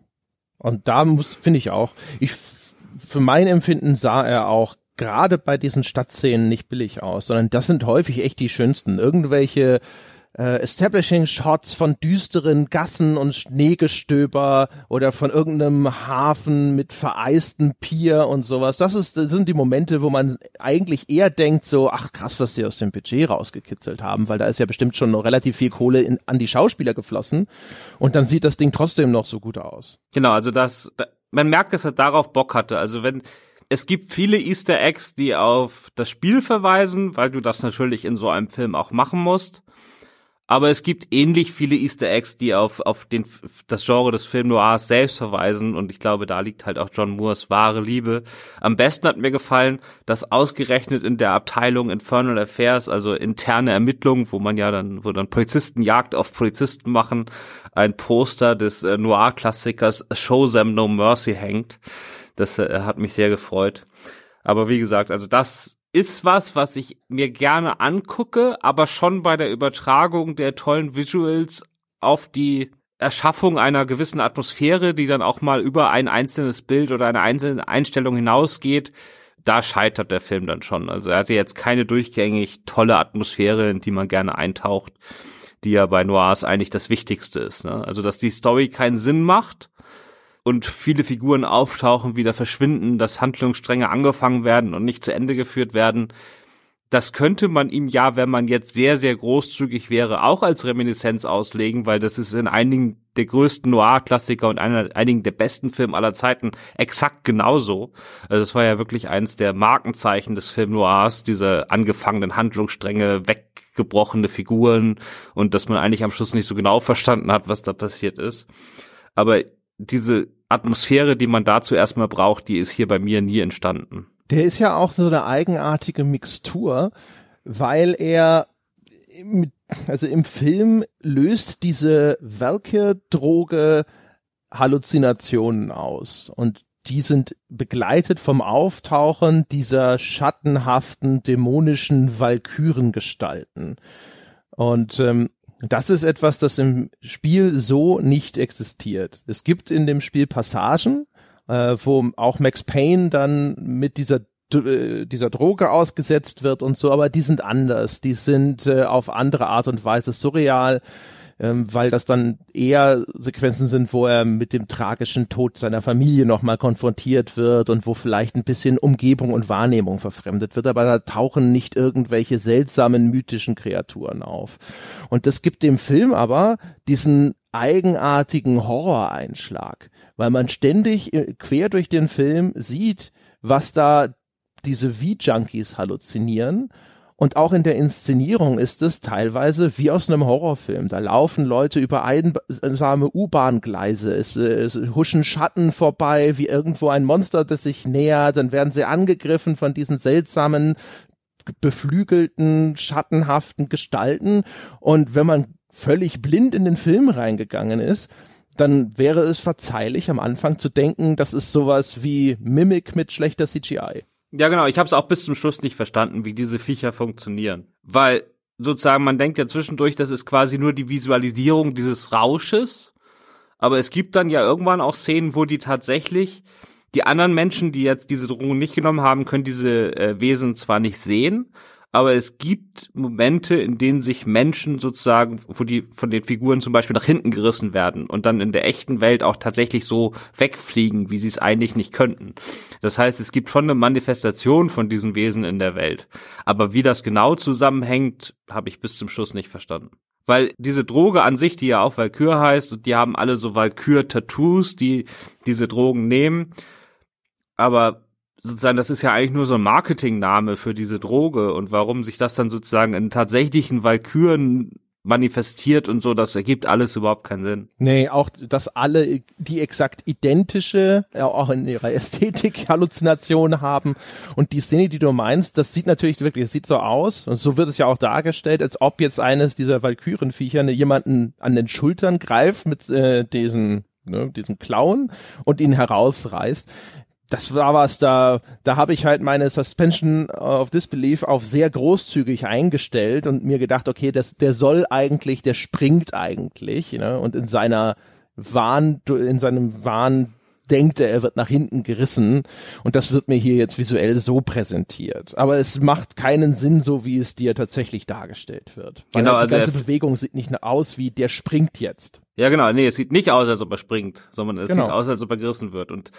Und da muss, finde ich auch, ich, für mein Empfinden sah er auch gerade bei diesen Stadtszenen nicht billig aus, sondern das sind häufig echt die schönsten. Irgendwelche äh, Establishing Shots von düsteren Gassen und Schneegestöber oder von irgendeinem Hafen mit vereisten Pier und sowas. Das ist, das sind die Momente, wo man eigentlich eher denkt so, ach krass, was sie aus dem Budget rausgekitzelt haben, weil da ist ja bestimmt schon noch relativ viel Kohle in, an die Schauspieler geflossen und dann sieht das Ding trotzdem noch so gut aus. Genau, also das, man merkt, dass er darauf Bock hatte. Also wenn, es gibt viele Easter Eggs, die auf das Spiel verweisen, weil du das natürlich in so einem Film auch machen musst. Aber es gibt ähnlich viele Easter Eggs, die auf, auf den, das Genre des Film Noirs selbst verweisen. Und ich glaube, da liegt halt auch John Moores wahre Liebe. Am besten hat mir gefallen, dass ausgerechnet in der Abteilung Infernal Affairs, also interne Ermittlungen, wo man ja dann, wo dann Polizisten Jagd auf Polizisten machen, ein Poster des äh, Noir-Klassikers Show Them No Mercy hängt. Das äh, hat mich sehr gefreut. Aber wie gesagt, also das ist was, was ich mir gerne angucke, aber schon bei der Übertragung der tollen Visuals auf die Erschaffung einer gewissen Atmosphäre, die dann auch mal über ein einzelnes Bild oder eine einzelne Einstellung hinausgeht, da scheitert der Film dann schon. Also er hatte jetzt keine durchgängig tolle Atmosphäre, in die man gerne eintaucht, die ja bei Noirs eigentlich das Wichtigste ist. Ne? Also dass die Story keinen Sinn macht, und viele Figuren auftauchen, wieder verschwinden, dass Handlungsstränge angefangen werden und nicht zu Ende geführt werden. Das könnte man ihm ja, wenn man jetzt sehr, sehr großzügig wäre, auch als Reminiszenz auslegen, weil das ist in einigen der größten Noir-Klassiker und einer, einigen der besten Filme aller Zeiten exakt genauso. Also es war ja wirklich eines der Markenzeichen des Film Noirs, diese angefangenen Handlungsstränge, weggebrochene Figuren und dass man eigentlich am Schluss nicht so genau verstanden hat, was da passiert ist. Aber diese Atmosphäre, die man dazu erstmal braucht, die ist hier bei mir nie entstanden. Der ist ja auch so eine eigenartige Mixtur, weil er im, also im Film löst diese Welke-Droge Halluzinationen aus und die sind begleitet vom Auftauchen dieser schattenhaften, dämonischen Walkürengestalten. Und ähm, das ist etwas, das im Spiel so nicht existiert. Es gibt in dem Spiel Passagen, äh, wo auch Max Payne dann mit dieser äh, dieser Droge ausgesetzt wird und so, aber die sind anders. Die sind äh, auf andere Art und Weise surreal ähm, weil das dann eher Sequenzen sind, wo er mit dem tragischen Tod seiner Familie nochmal konfrontiert wird und wo vielleicht ein bisschen Umgebung und Wahrnehmung verfremdet wird, aber da tauchen nicht irgendwelche seltsamen mythischen Kreaturen auf. Und das gibt dem Film aber diesen eigenartigen Horroreinschlag, weil man ständig äh, quer durch den Film sieht, was da diese V-Junkies halluzinieren und auch in der Inszenierung ist es teilweise wie aus einem Horrorfilm. Da laufen Leute über einsame U-Bahn-Gleise. Es, es huschen Schatten vorbei, wie irgendwo ein Monster, das sich nähert. Dann werden sie angegriffen von diesen seltsamen, beflügelten, schattenhaften Gestalten. Und wenn man völlig blind in den Film reingegangen ist, dann wäre es verzeihlich am Anfang zu denken, das ist sowas wie Mimic mit schlechter CGI. Ja, genau. Ich habe es auch bis zum Schluss nicht verstanden, wie diese Viecher funktionieren. Weil sozusagen, man denkt ja zwischendurch, das ist quasi nur die Visualisierung dieses Rausches. Aber es gibt dann ja irgendwann auch Szenen, wo die tatsächlich, die anderen Menschen, die jetzt diese Drohung nicht genommen haben, können diese äh, Wesen zwar nicht sehen, aber es gibt Momente, in denen sich Menschen sozusagen, wo die von den Figuren zum Beispiel nach hinten gerissen werden und dann in der echten Welt auch tatsächlich so wegfliegen, wie sie es eigentlich nicht könnten. Das heißt, es gibt schon eine Manifestation von diesen Wesen in der Welt. Aber wie das genau zusammenhängt, habe ich bis zum Schluss nicht verstanden weil diese Droge an sich, die ja auch Valkyr heißt, und die haben alle so Valkyr-Tattoos, die diese Drogen nehmen. Aber sozusagen, das ist ja eigentlich nur so ein Marketingname für diese Droge und warum sich das dann sozusagen in tatsächlichen Valkyren manifestiert und so, das ergibt alles überhaupt keinen Sinn. Nee, auch, dass alle die exakt identische, auch in ihrer Ästhetik Halluzination haben. Und die Szene, die du meinst, das sieht natürlich wirklich, es sieht so aus, und so wird es ja auch dargestellt, als ob jetzt eines dieser Valkyrenviecher ne, jemanden an den Schultern greift mit äh, diesen ne, diesen Clown und ihn herausreißt das war was, da, da habe ich halt meine Suspension of Disbelief auf sehr großzügig eingestellt und mir gedacht, okay, das, der soll eigentlich, der springt eigentlich, ne? Und in seiner Wahn, in seinem Wahn denkt er, er wird nach hinten gerissen und das wird mir hier jetzt visuell so präsentiert. Aber es macht keinen Sinn, so wie es dir tatsächlich dargestellt wird. Weil genau, halt die also ganze Bewegung sieht nicht aus wie der springt jetzt. Ja, genau, nee, es sieht nicht aus, als ob er springt, sondern es genau. sieht aus, als ob er gerissen wird und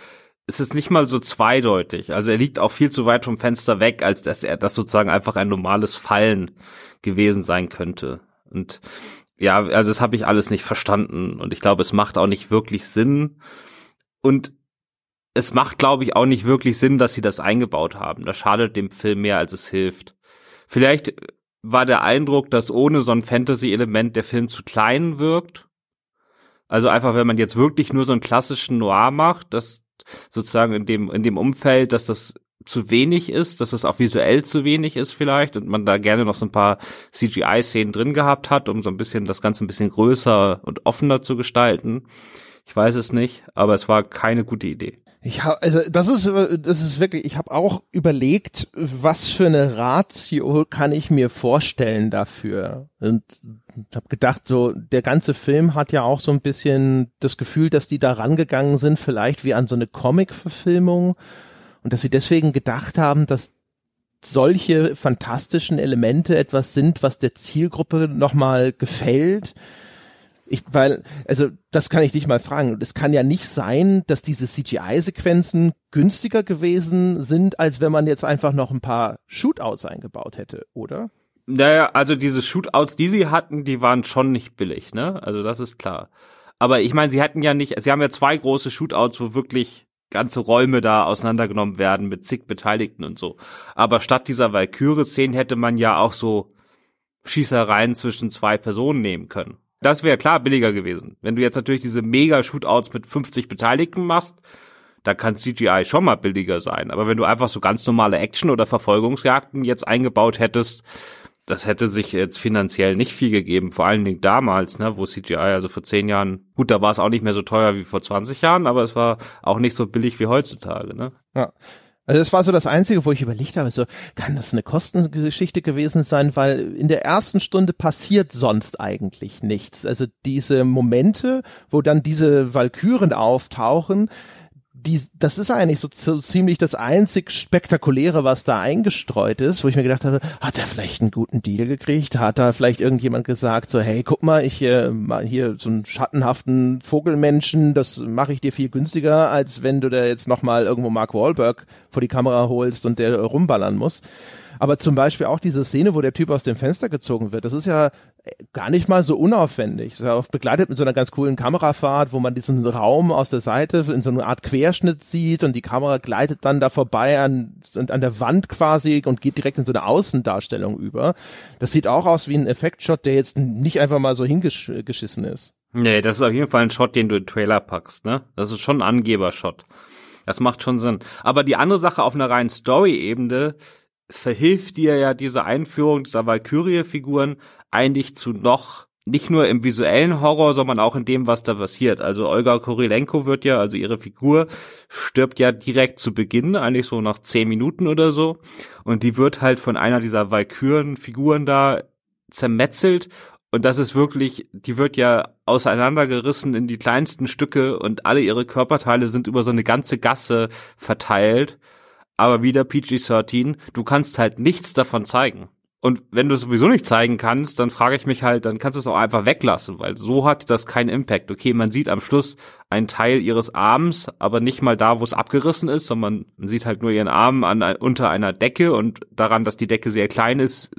es ist nicht mal so zweideutig. Also er liegt auch viel zu weit vom Fenster weg, als dass er das sozusagen einfach ein normales Fallen gewesen sein könnte. Und ja, also das habe ich alles nicht verstanden und ich glaube, es macht auch nicht wirklich Sinn. Und es macht, glaube ich, auch nicht wirklich Sinn, dass sie das eingebaut haben. Das schadet dem Film mehr, als es hilft. Vielleicht war der Eindruck, dass ohne so ein Fantasy-Element der Film zu klein wirkt. Also einfach, wenn man jetzt wirklich nur so einen klassischen Noir macht, dass sozusagen in dem, in dem Umfeld, dass das zu wenig ist, dass es auch visuell zu wenig ist vielleicht und man da gerne noch so ein paar CGI-Szenen drin gehabt hat, um so ein bisschen das Ganze ein bisschen größer und offener zu gestalten. Ich weiß es nicht, aber es war keine gute Idee. Ich hab, also das ist das ist wirklich, ich habe auch überlegt, was für eine Ratio kann ich mir vorstellen dafür und habe gedacht, so der ganze Film hat ja auch so ein bisschen das Gefühl, dass die da rangegangen sind, vielleicht wie an so eine Comic-Verfilmung und dass sie deswegen gedacht haben, dass solche fantastischen Elemente etwas sind, was der Zielgruppe nochmal gefällt ich, weil, also das kann ich dich mal fragen. Es kann ja nicht sein, dass diese CGI-Sequenzen günstiger gewesen sind, als wenn man jetzt einfach noch ein paar Shootouts eingebaut hätte, oder? Naja, also diese Shootouts, die sie hatten, die waren schon nicht billig, ne? Also das ist klar. Aber ich meine, sie hatten ja nicht, sie haben ja zwei große Shootouts, wo wirklich ganze Räume da auseinandergenommen werden mit zig Beteiligten und so. Aber statt dieser Valkyrie-Szenen hätte man ja auch so Schießereien zwischen zwei Personen nehmen können. Das wäre klar billiger gewesen. Wenn du jetzt natürlich diese Mega-Shootouts mit 50 Beteiligten machst, da kann CGI schon mal billiger sein. Aber wenn du einfach so ganz normale Action- oder Verfolgungsjagden jetzt eingebaut hättest, das hätte sich jetzt finanziell nicht viel gegeben, vor allen Dingen damals, ne, wo CGI, also vor zehn Jahren, gut, da war es auch nicht mehr so teuer wie vor 20 Jahren, aber es war auch nicht so billig wie heutzutage, ne? Ja. Also das war so das Einzige, wo ich überlegt habe, so kann das eine Kostengeschichte gewesen sein, weil in der ersten Stunde passiert sonst eigentlich nichts. Also diese Momente, wo dann diese Walküren auftauchen, die, das ist eigentlich so, so ziemlich das einzig Spektakuläre, was da eingestreut ist, wo ich mir gedacht habe, hat er vielleicht einen guten Deal gekriegt? Hat da vielleicht irgendjemand gesagt, so, hey, guck mal, ich äh, hier so einen schattenhaften Vogelmenschen, das mache ich dir viel günstiger, als wenn du da jetzt nochmal irgendwo Mark Wahlberg vor die Kamera holst und der rumballern muss. Aber zum Beispiel auch diese Szene, wo der Typ aus dem Fenster gezogen wird, das ist ja gar nicht mal so unaufwendig. Das ist auch begleitet mit so einer ganz coolen Kamerafahrt, wo man diesen Raum aus der Seite in so einer Art Querschnitt sieht und die Kamera gleitet dann da vorbei an, an der Wand quasi und geht direkt in so eine Außendarstellung über. Das sieht auch aus wie ein Effektshot, der jetzt nicht einfach mal so hingeschissen ist. Nee, das ist auf jeden Fall ein Shot, den du in Trailer packst, ne? Das ist schon ein Angebershot. Das macht schon Sinn. Aber die andere Sache auf einer reinen Story-Ebene verhilft dir ja diese Einführung dieser Valkyrie-Figuren eigentlich zu noch nicht nur im visuellen Horror, sondern auch in dem, was da passiert. Also Olga Korilenko wird ja, also ihre Figur stirbt ja direkt zu Beginn, eigentlich so nach zehn Minuten oder so. Und die wird halt von einer dieser Valkyren-Figuren da zermetzelt. Und das ist wirklich, die wird ja auseinandergerissen in die kleinsten Stücke und alle ihre Körperteile sind über so eine ganze Gasse verteilt aber wieder PG-13, du kannst halt nichts davon zeigen. Und wenn du es sowieso nicht zeigen kannst, dann frage ich mich halt, dann kannst du es auch einfach weglassen, weil so hat das keinen Impact. Okay, man sieht am Schluss einen Teil ihres Arms, aber nicht mal da, wo es abgerissen ist, sondern man sieht halt nur ihren Arm an, unter einer Decke und daran, dass die Decke sehr klein ist,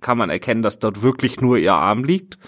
kann man erkennen, dass dort wirklich nur ihr Arm liegt.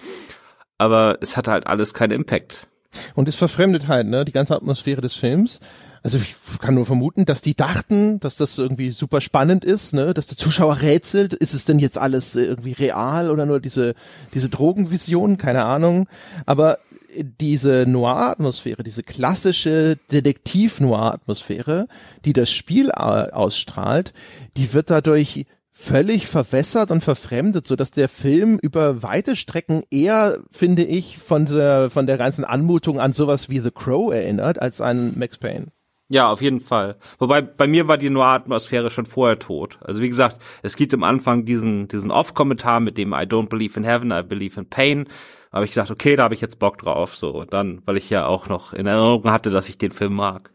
Aber es hat halt alles keinen Impact. Und es verfremdet halt, ne, die ganze Atmosphäre des Films. Also ich kann nur vermuten, dass die dachten, dass das irgendwie super spannend ist, ne, dass der Zuschauer rätselt, ist es denn jetzt alles irgendwie real oder nur diese diese Drogenvision, keine Ahnung, aber diese Noir-Atmosphäre, diese klassische Detektiv-Noir-Atmosphäre, die das Spiel ausstrahlt, die wird dadurch völlig verwässert und verfremdet, so dass der Film über weite Strecken eher, finde ich, von der, von der ganzen Anmutung an sowas wie The Crow erinnert, als an Max Payne. Ja, auf jeden Fall. Wobei bei mir war die Noir-Atmosphäre schon vorher tot. Also wie gesagt, es gibt am Anfang diesen diesen Off-Kommentar mit dem I don't believe in heaven, I believe in pain. Habe ich gesagt, okay, da habe ich jetzt Bock drauf. So dann, weil ich ja auch noch in Erinnerung hatte, dass ich den Film mag.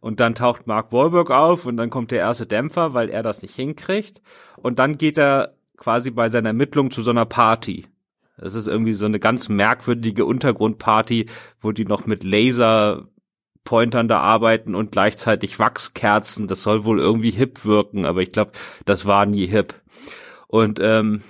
Und dann taucht Mark Wahlberg auf und dann kommt der erste Dämpfer, weil er das nicht hinkriegt. Und dann geht er quasi bei seiner Ermittlung zu so einer Party. Das ist irgendwie so eine ganz merkwürdige Untergrundparty, wo die noch mit Laser Pointern da arbeiten und gleichzeitig Wachskerzen. Das soll wohl irgendwie hip wirken, aber ich glaube, das war nie hip. Und ähm,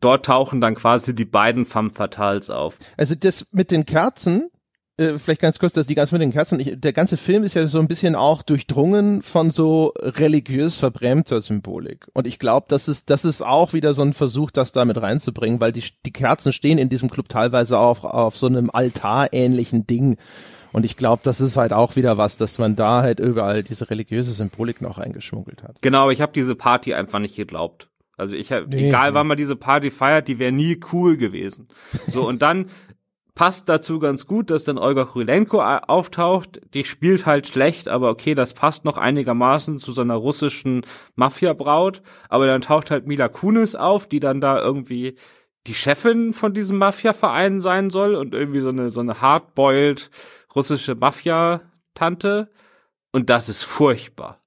dort tauchen dann quasi die beiden Femme Fatales auf. Also das mit den Kerzen, äh, vielleicht ganz kurz, dass die ganze mit den Kerzen, ich, der ganze Film ist ja so ein bisschen auch durchdrungen von so religiös verbrämter Symbolik. Und ich glaube, das ist, das ist auch wieder so ein Versuch, das da mit reinzubringen, weil die, die Kerzen stehen in diesem Club teilweise auf, auf so einem altarähnlichen Ding. Und ich glaube, das ist halt auch wieder was, dass man da halt überall diese religiöse Symbolik noch eingeschmuggelt hat. Genau, aber ich habe diese Party einfach nicht geglaubt. Also ich habe, nee, egal wann man diese Party feiert, die wäre nie cool gewesen. So, und dann passt dazu ganz gut, dass dann Olga Krylenko auftaucht. Die spielt halt schlecht, aber okay, das passt noch einigermaßen zu so einer russischen Mafia-Braut. Aber dann taucht halt Mila Kunis auf, die dann da irgendwie die Chefin von diesem Mafia-Verein sein soll und irgendwie so eine, so eine hardboiled russische Mafia-Tante. Und das ist furchtbar.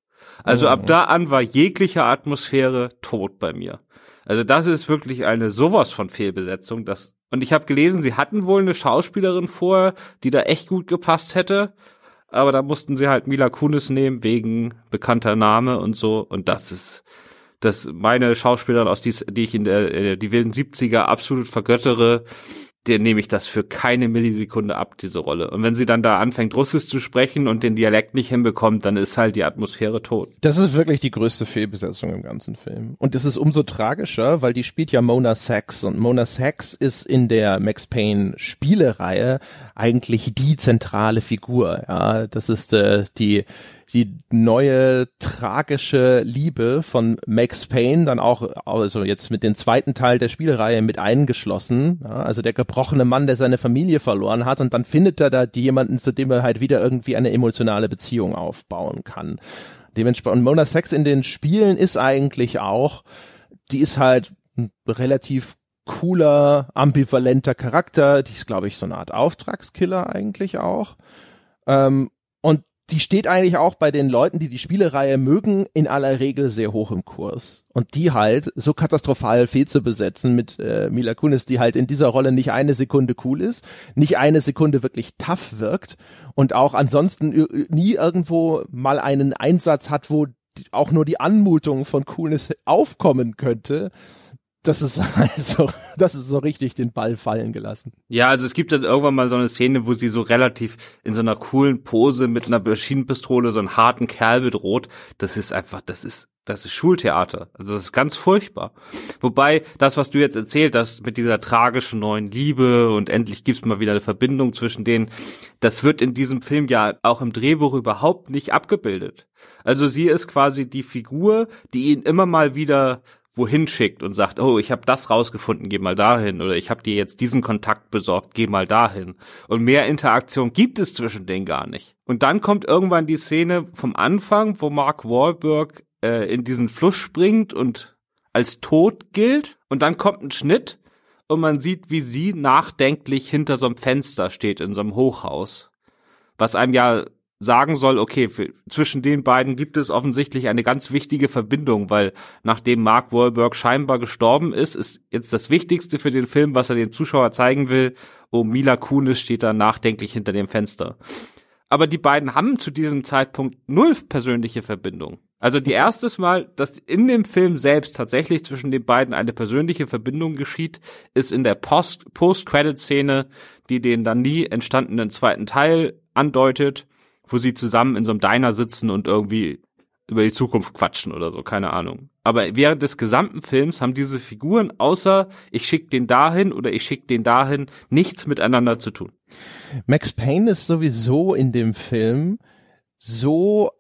Also oh. ab da an war jegliche Atmosphäre tot bei mir. Also das ist wirklich eine sowas von Fehlbesetzung. Das und ich habe gelesen, sie hatten wohl eine Schauspielerin vorher, die da echt gut gepasst hätte. Aber da mussten sie halt Mila Kunis nehmen wegen bekannter Name und so. Und das ist, dass meine Schauspielerin aus dies, die ich in der äh, die wilden 70er absolut vergöttere, der nehme ich das für keine Millisekunde ab, diese Rolle. Und wenn sie dann da anfängt, Russisch zu sprechen und den Dialekt nicht hinbekommt, dann ist halt die Atmosphäre tot. Das ist wirklich die größte Fehlbesetzung im ganzen Film. Und das ist umso tragischer, weil die spielt ja Mona Sachs. Und Mona Sachs ist in der Max Payne Spielereihe eigentlich die zentrale Figur. Ja, das ist äh, die die neue tragische Liebe von Max Payne dann auch, also jetzt mit dem zweiten Teil der Spielreihe mit eingeschlossen. Ja, also der gebrochene Mann, der seine Familie verloren hat und dann findet er da jemanden, zu dem er halt wieder irgendwie eine emotionale Beziehung aufbauen kann. Dementsprechend, Mona Sex in den Spielen ist eigentlich auch, die ist halt relativ cooler, ambivalenter Charakter. Die ist, glaube ich, so eine Art Auftragskiller eigentlich auch. Ähm, die steht eigentlich auch bei den Leuten, die die Spielereihe mögen, in aller Regel sehr hoch im Kurs. Und die halt so katastrophal fehl zu besetzen mit äh, Mila Kunis, die halt in dieser Rolle nicht eine Sekunde cool ist, nicht eine Sekunde wirklich tough wirkt und auch ansonsten nie irgendwo mal einen Einsatz hat, wo auch nur die Anmutung von Coolness aufkommen könnte das ist also, das ist so richtig den Ball fallen gelassen. Ja, also es gibt dann irgendwann mal so eine Szene, wo sie so relativ in so einer coolen Pose mit einer Maschinenpistole so einen harten Kerl bedroht. Das ist einfach, das ist, das ist Schultheater. Also das ist ganz furchtbar. Wobei das, was du jetzt erzählt hast mit dieser tragischen neuen Liebe und endlich gibt's mal wieder eine Verbindung zwischen denen, das wird in diesem Film ja auch im Drehbuch überhaupt nicht abgebildet. Also sie ist quasi die Figur, die ihn immer mal wieder wohin schickt und sagt, oh, ich habe das rausgefunden, geh mal dahin oder ich habe dir jetzt diesen Kontakt besorgt, geh mal dahin. Und mehr Interaktion gibt es zwischen denen gar nicht. Und dann kommt irgendwann die Szene vom Anfang, wo Mark Wahlberg äh, in diesen Fluss springt und als tot gilt und dann kommt ein Schnitt und man sieht, wie sie nachdenklich hinter so einem Fenster steht in so einem Hochhaus. Was einem ja sagen soll, okay, für, zwischen den beiden gibt es offensichtlich eine ganz wichtige Verbindung, weil nachdem Mark Wahlberg scheinbar gestorben ist, ist jetzt das Wichtigste für den Film, was er den Zuschauer zeigen will, oh, Mila Kunis steht da nachdenklich hinter dem Fenster. Aber die beiden haben zu diesem Zeitpunkt null persönliche Verbindung. Also die erstes Mal, dass in dem Film selbst tatsächlich zwischen den beiden eine persönliche Verbindung geschieht, ist in der Post-Credit-Szene, die den dann nie entstandenen zweiten Teil andeutet, wo sie zusammen in so einem Diner sitzen und irgendwie über die Zukunft quatschen oder so, keine Ahnung. Aber während des gesamten Films haben diese Figuren außer ich schick den dahin oder ich schick den dahin nichts miteinander zu tun. Max Payne ist sowieso in dem Film so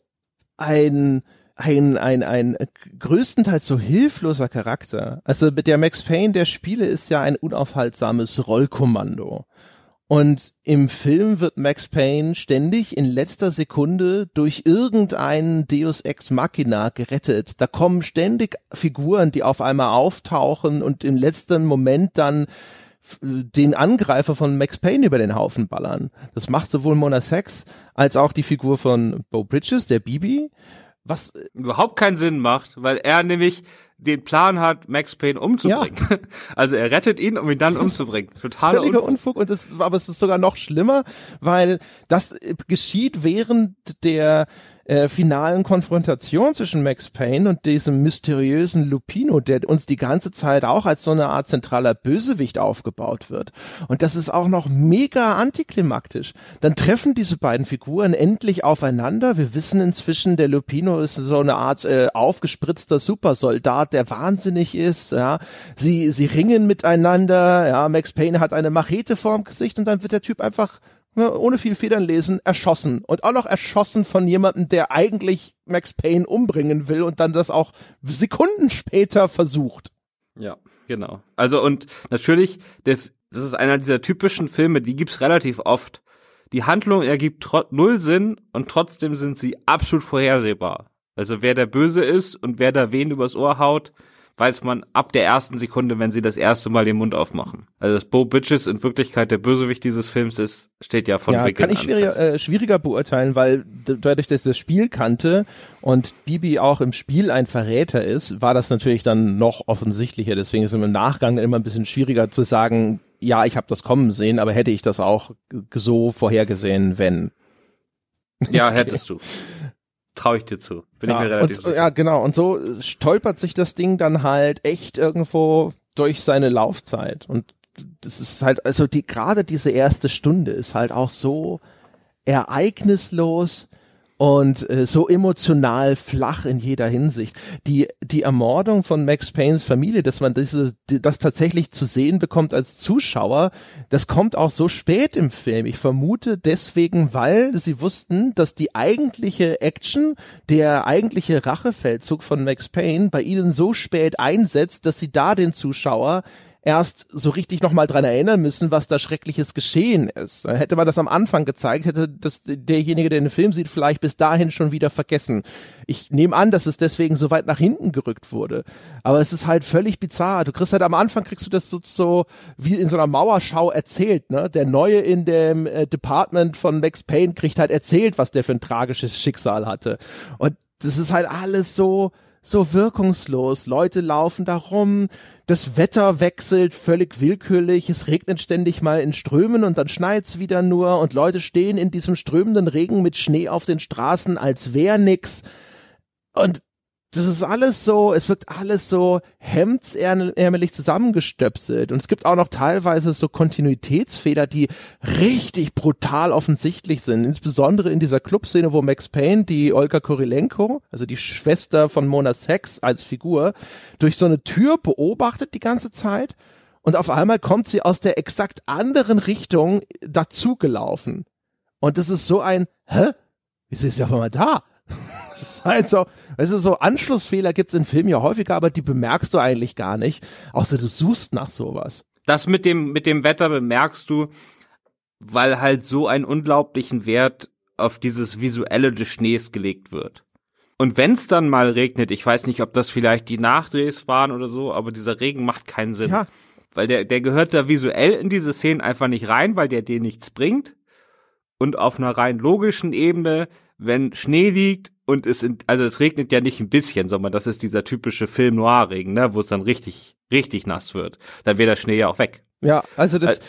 ein ein, ein, ein größtenteils so hilfloser Charakter. Also der Max Payne der Spiele ist ja ein unaufhaltsames Rollkommando. Und im Film wird Max Payne ständig in letzter Sekunde durch irgendeinen Deus Ex Machina gerettet. Da kommen ständig Figuren, die auf einmal auftauchen und im letzten Moment dann den Angreifer von Max Payne über den Haufen ballern. Das macht sowohl Mona Sex als auch die Figur von Bo Bridges, der Bibi, was überhaupt keinen Sinn macht, weil er nämlich den Plan hat, Max Payne umzubringen. Ja. Also er rettet ihn, um ihn dann umzubringen. Totaler Völliger Unfug. Unfug und das, aber es ist sogar noch schlimmer, weil das geschieht während der äh, finalen Konfrontation zwischen Max Payne und diesem mysteriösen Lupino, der uns die ganze Zeit auch als so eine Art zentraler Bösewicht aufgebaut wird. Und das ist auch noch mega antiklimaktisch. Dann treffen diese beiden Figuren endlich aufeinander. Wir wissen inzwischen, der Lupino ist so eine Art äh, aufgespritzter Supersoldat, der wahnsinnig ist. Ja, sie sie ringen miteinander. Ja, Max Payne hat eine Machete vorm Gesicht und dann wird der Typ einfach ohne viel Federn lesen, erschossen. Und auch noch erschossen von jemandem, der eigentlich Max Payne umbringen will und dann das auch Sekunden später versucht. Ja, genau. Also und natürlich, das ist einer dieser typischen Filme, die gibt's relativ oft. Die Handlung ergibt null Sinn und trotzdem sind sie absolut vorhersehbar. Also wer der Böse ist und wer da wen übers Ohr haut, weiß man ab der ersten Sekunde, wenn sie das erste Mal den Mund aufmachen. Also dass Bo Bitches in Wirklichkeit der Bösewicht dieses Films ist, steht ja von ja, Beginn kann ich schwieriger, äh, schwieriger beurteilen, weil dadurch, dass ich das Spiel kannte und Bibi auch im Spiel ein Verräter ist, war das natürlich dann noch offensichtlicher. Deswegen ist es im Nachgang immer ein bisschen schwieriger zu sagen, ja, ich habe das kommen sehen, aber hätte ich das auch so vorhergesehen, wenn. Ja, hättest okay. du. Traue ich dir zu. Bin ja, ich mir relativ und, sicher. Ja, genau. Und so stolpert sich das Ding dann halt echt irgendwo durch seine Laufzeit. Und das ist halt, also die, gerade diese erste Stunde ist halt auch so ereignislos und äh, so emotional flach in jeder Hinsicht. Die die Ermordung von Max Paynes Familie, dass man diese das tatsächlich zu sehen bekommt als Zuschauer, das kommt auch so spät im Film. Ich vermute deswegen, weil sie wussten, dass die eigentliche Action, der eigentliche Rachefeldzug von Max Payne bei ihnen so spät einsetzt, dass sie da den Zuschauer erst so richtig nochmal dran erinnern müssen, was da Schreckliches geschehen ist. Hätte man das am Anfang gezeigt, hätte das derjenige, der den Film sieht, vielleicht bis dahin schon wieder vergessen. Ich nehme an, dass es deswegen so weit nach hinten gerückt wurde. Aber es ist halt völlig bizarr. Du kriegst halt am Anfang kriegst du das so, so wie in so einer Mauerschau erzählt, ne? Der Neue in dem äh, Department von Max Payne kriegt halt erzählt, was der für ein tragisches Schicksal hatte. Und das ist halt alles so, so wirkungslos. Leute laufen da rum, das Wetter wechselt völlig willkürlich, es regnet ständig mal in Strömen und dann schneit's wieder nur und Leute stehen in diesem strömenden Regen mit Schnee auf den Straßen, als wär nix. Und das ist alles so, es wirkt alles so hemdsärmelig zusammengestöpselt. Und es gibt auch noch teilweise so Kontinuitätsfehler, die richtig brutal offensichtlich sind. Insbesondere in dieser Clubszene, wo Max Payne die Olga Kurilenko, also die Schwester von Mona Sex als Figur, durch so eine Tür beobachtet die ganze Zeit. Und auf einmal kommt sie aus der exakt anderen Richtung dazugelaufen. Und das ist so ein, hä? Wieso ist sie auf einmal da? Ist halt so, weißt du, so Anschlussfehler gibt's in Filmen ja häufiger, aber die bemerkst du eigentlich gar nicht. Außer du suchst nach sowas. Das mit dem, mit dem Wetter bemerkst du, weil halt so einen unglaublichen Wert auf dieses Visuelle des Schnees gelegt wird. Und wenn's dann mal regnet, ich weiß nicht, ob das vielleicht die Nachdrehs waren oder so, aber dieser Regen macht keinen Sinn. Ja. Weil der, der gehört da visuell in diese Szenen einfach nicht rein, weil der dir nichts bringt. und auf einer rein logischen Ebene, wenn Schnee liegt und es also es regnet ja nicht ein bisschen, sondern das ist dieser typische Film Noir Regen, ne, wo es dann richtig richtig nass wird. Dann wäre der Schnee ja auch weg. Ja, also das äh,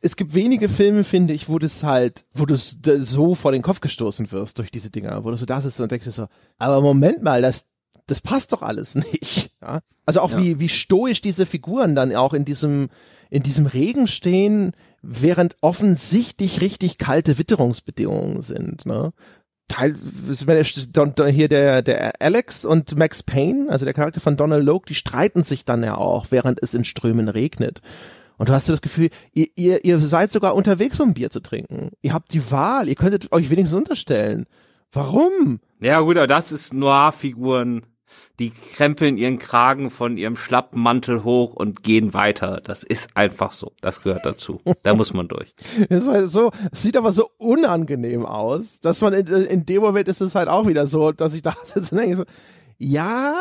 es gibt wenige Filme, finde ich, wo das halt, wo du so vor den Kopf gestoßen wirst durch diese Dinger, wo du so da sitzt und denkst dir so, aber Moment mal, das, das passt doch alles nicht. Ja? Also auch ja. wie, wie stoisch diese Figuren dann auch in diesem, in diesem Regen stehen, während offensichtlich richtig kalte Witterungsbedingungen sind. Ne? Teil, hier der, der Alex und Max Payne, also der Charakter von Donald Logue, die streiten sich dann ja auch, während es in Strömen regnet. Und du hast das Gefühl, ihr, ihr, ihr seid sogar unterwegs, um Bier zu trinken. Ihr habt die Wahl, ihr könntet euch wenigstens unterstellen. Warum? Ja gut, aber das ist Noir-Figuren die krempeln ihren Kragen von ihrem schlappen Mantel hoch und gehen weiter. Das ist einfach so. Das gehört dazu. Da muss man durch. Es ist halt so, sieht aber so unangenehm aus, dass man in, in dem Moment ist es halt auch wieder so, dass ich dachte, so, ja,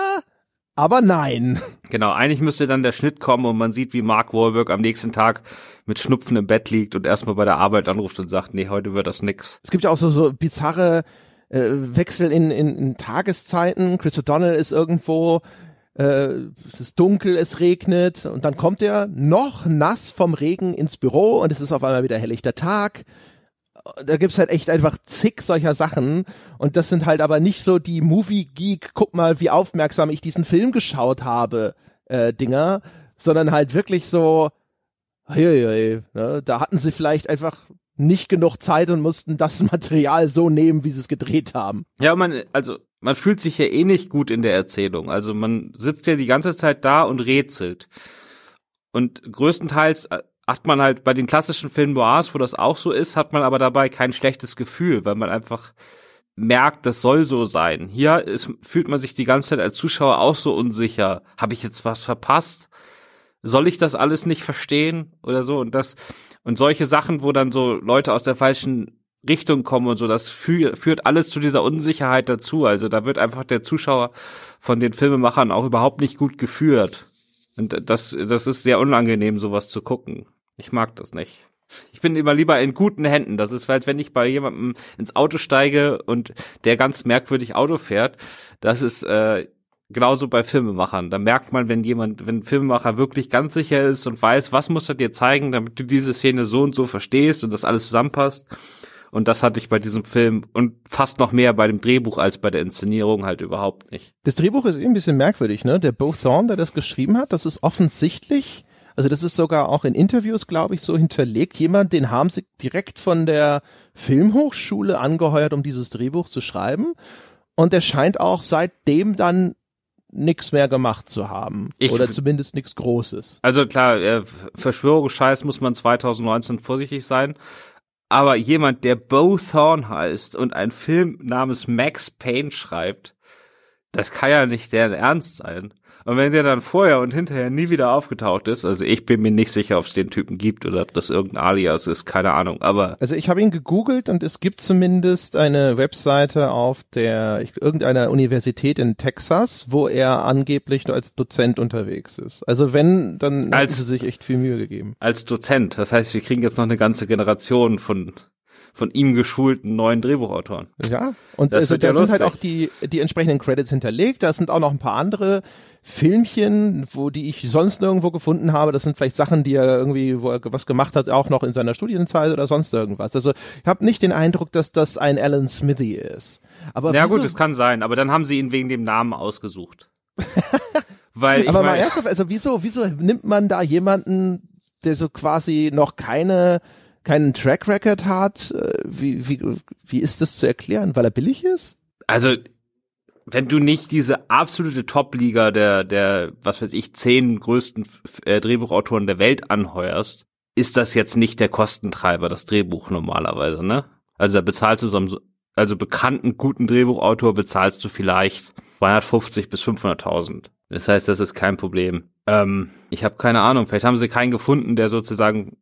aber nein. Genau, eigentlich müsste dann der Schnitt kommen und man sieht, wie Mark Wahlberg am nächsten Tag mit Schnupfen im Bett liegt und erstmal bei der Arbeit anruft und sagt, nee, heute wird das nix. Es gibt ja auch so, so bizarre äh, Wechsel in, in, in Tageszeiten. Chris O'Donnell ist irgendwo, äh, es ist dunkel, es regnet und dann kommt er noch nass vom Regen ins Büro und es ist auf einmal wieder helllichter Tag. Da gibt's halt echt einfach zig solcher Sachen und das sind halt aber nicht so die Movie-Geek, guck mal, wie aufmerksam ich diesen Film geschaut habe, äh, Dinger, sondern halt wirklich so, hey, hey, ne, da hatten sie vielleicht einfach nicht genug Zeit und mussten das Material so nehmen, wie sie es gedreht haben. Ja, man, also man fühlt sich ja eh nicht gut in der Erzählung. Also man sitzt ja die ganze Zeit da und rätselt. Und größtenteils äh, hat man halt bei den klassischen Filmen Noirs, wo das auch so ist, hat man aber dabei kein schlechtes Gefühl, weil man einfach merkt, das soll so sein. Hier ist, fühlt man sich die ganze Zeit als Zuschauer auch so unsicher. Habe ich jetzt was verpasst? Soll ich das alles nicht verstehen oder so? Und das, und solche Sachen, wo dann so Leute aus der falschen Richtung kommen und so, das fü führt alles zu dieser Unsicherheit dazu. Also da wird einfach der Zuschauer von den Filmemachern auch überhaupt nicht gut geführt. Und das, das ist sehr unangenehm, sowas zu gucken. Ich mag das nicht. Ich bin immer lieber in guten Händen. Das ist, als wenn ich bei jemandem ins Auto steige und der ganz merkwürdig Auto fährt. Das ist äh, genauso bei Filmemachern. Da merkt man, wenn jemand, wenn ein Filmemacher wirklich ganz sicher ist und weiß, was muss er dir zeigen, damit du diese Szene so und so verstehst und das alles zusammenpasst. Und das hatte ich bei diesem Film und fast noch mehr bei dem Drehbuch als bei der Inszenierung halt überhaupt nicht. Das Drehbuch ist eh ein bisschen merkwürdig, ne? Der Bo Thorne, der das geschrieben hat, das ist offensichtlich, also das ist sogar auch in Interviews, glaube ich, so hinterlegt. Jemand, den haben sie direkt von der Filmhochschule angeheuert, um dieses Drehbuch zu schreiben. Und der scheint auch seitdem dann nichts mehr gemacht zu haben. Ich, oder zumindest nichts Großes. Also klar, äh, Verschwörungsscheiß muss man 2019 vorsichtig sein. Aber jemand, der Bo Thorne heißt und einen Film namens Max Payne schreibt, das kann ja nicht deren Ernst sein. Und wenn der dann vorher und hinterher nie wieder aufgetaucht ist, also ich bin mir nicht sicher, ob es den Typen gibt oder ob das irgendein Alias ist, keine Ahnung, aber. Also ich habe ihn gegoogelt und es gibt zumindest eine Webseite auf der ich, irgendeiner Universität in Texas, wo er angeblich nur als Dozent unterwegs ist. Also wenn, dann als, haben sie sich echt viel Mühe gegeben. Als Dozent, das heißt, wir kriegen jetzt noch eine ganze Generation von von ihm geschulten neuen Drehbuchautoren. Ja, und das also, da ja sind halt auch die, die entsprechenden Credits hinterlegt. Da sind auch noch ein paar andere Filmchen, wo die ich sonst nirgendwo gefunden habe. Das sind vielleicht Sachen, die er irgendwie, wo er was gemacht hat, auch noch in seiner Studienzeit oder sonst irgendwas. Also ich habe nicht den Eindruck, dass das ein Alan Smithy ist. Aber ja gut, es kann sein, aber dann haben sie ihn wegen dem Namen ausgesucht. Weil ich aber mal ernsthaft, also wieso, wieso nimmt man da jemanden, der so quasi noch keine keinen Track Record hat, äh, wie, wie, wie ist das zu erklären? Weil er billig ist? Also, wenn du nicht diese absolute Top-Liga der, der, was weiß ich, zehn größten äh, Drehbuchautoren der Welt anheuerst, ist das jetzt nicht der Kostentreiber, das Drehbuch normalerweise, ne? Also da bezahlst du so einem, also bekannten guten Drehbuchautor bezahlst du vielleicht 250 bis 500.000. Das heißt, das ist kein Problem. Ähm, ich habe keine Ahnung, vielleicht haben sie keinen gefunden, der sozusagen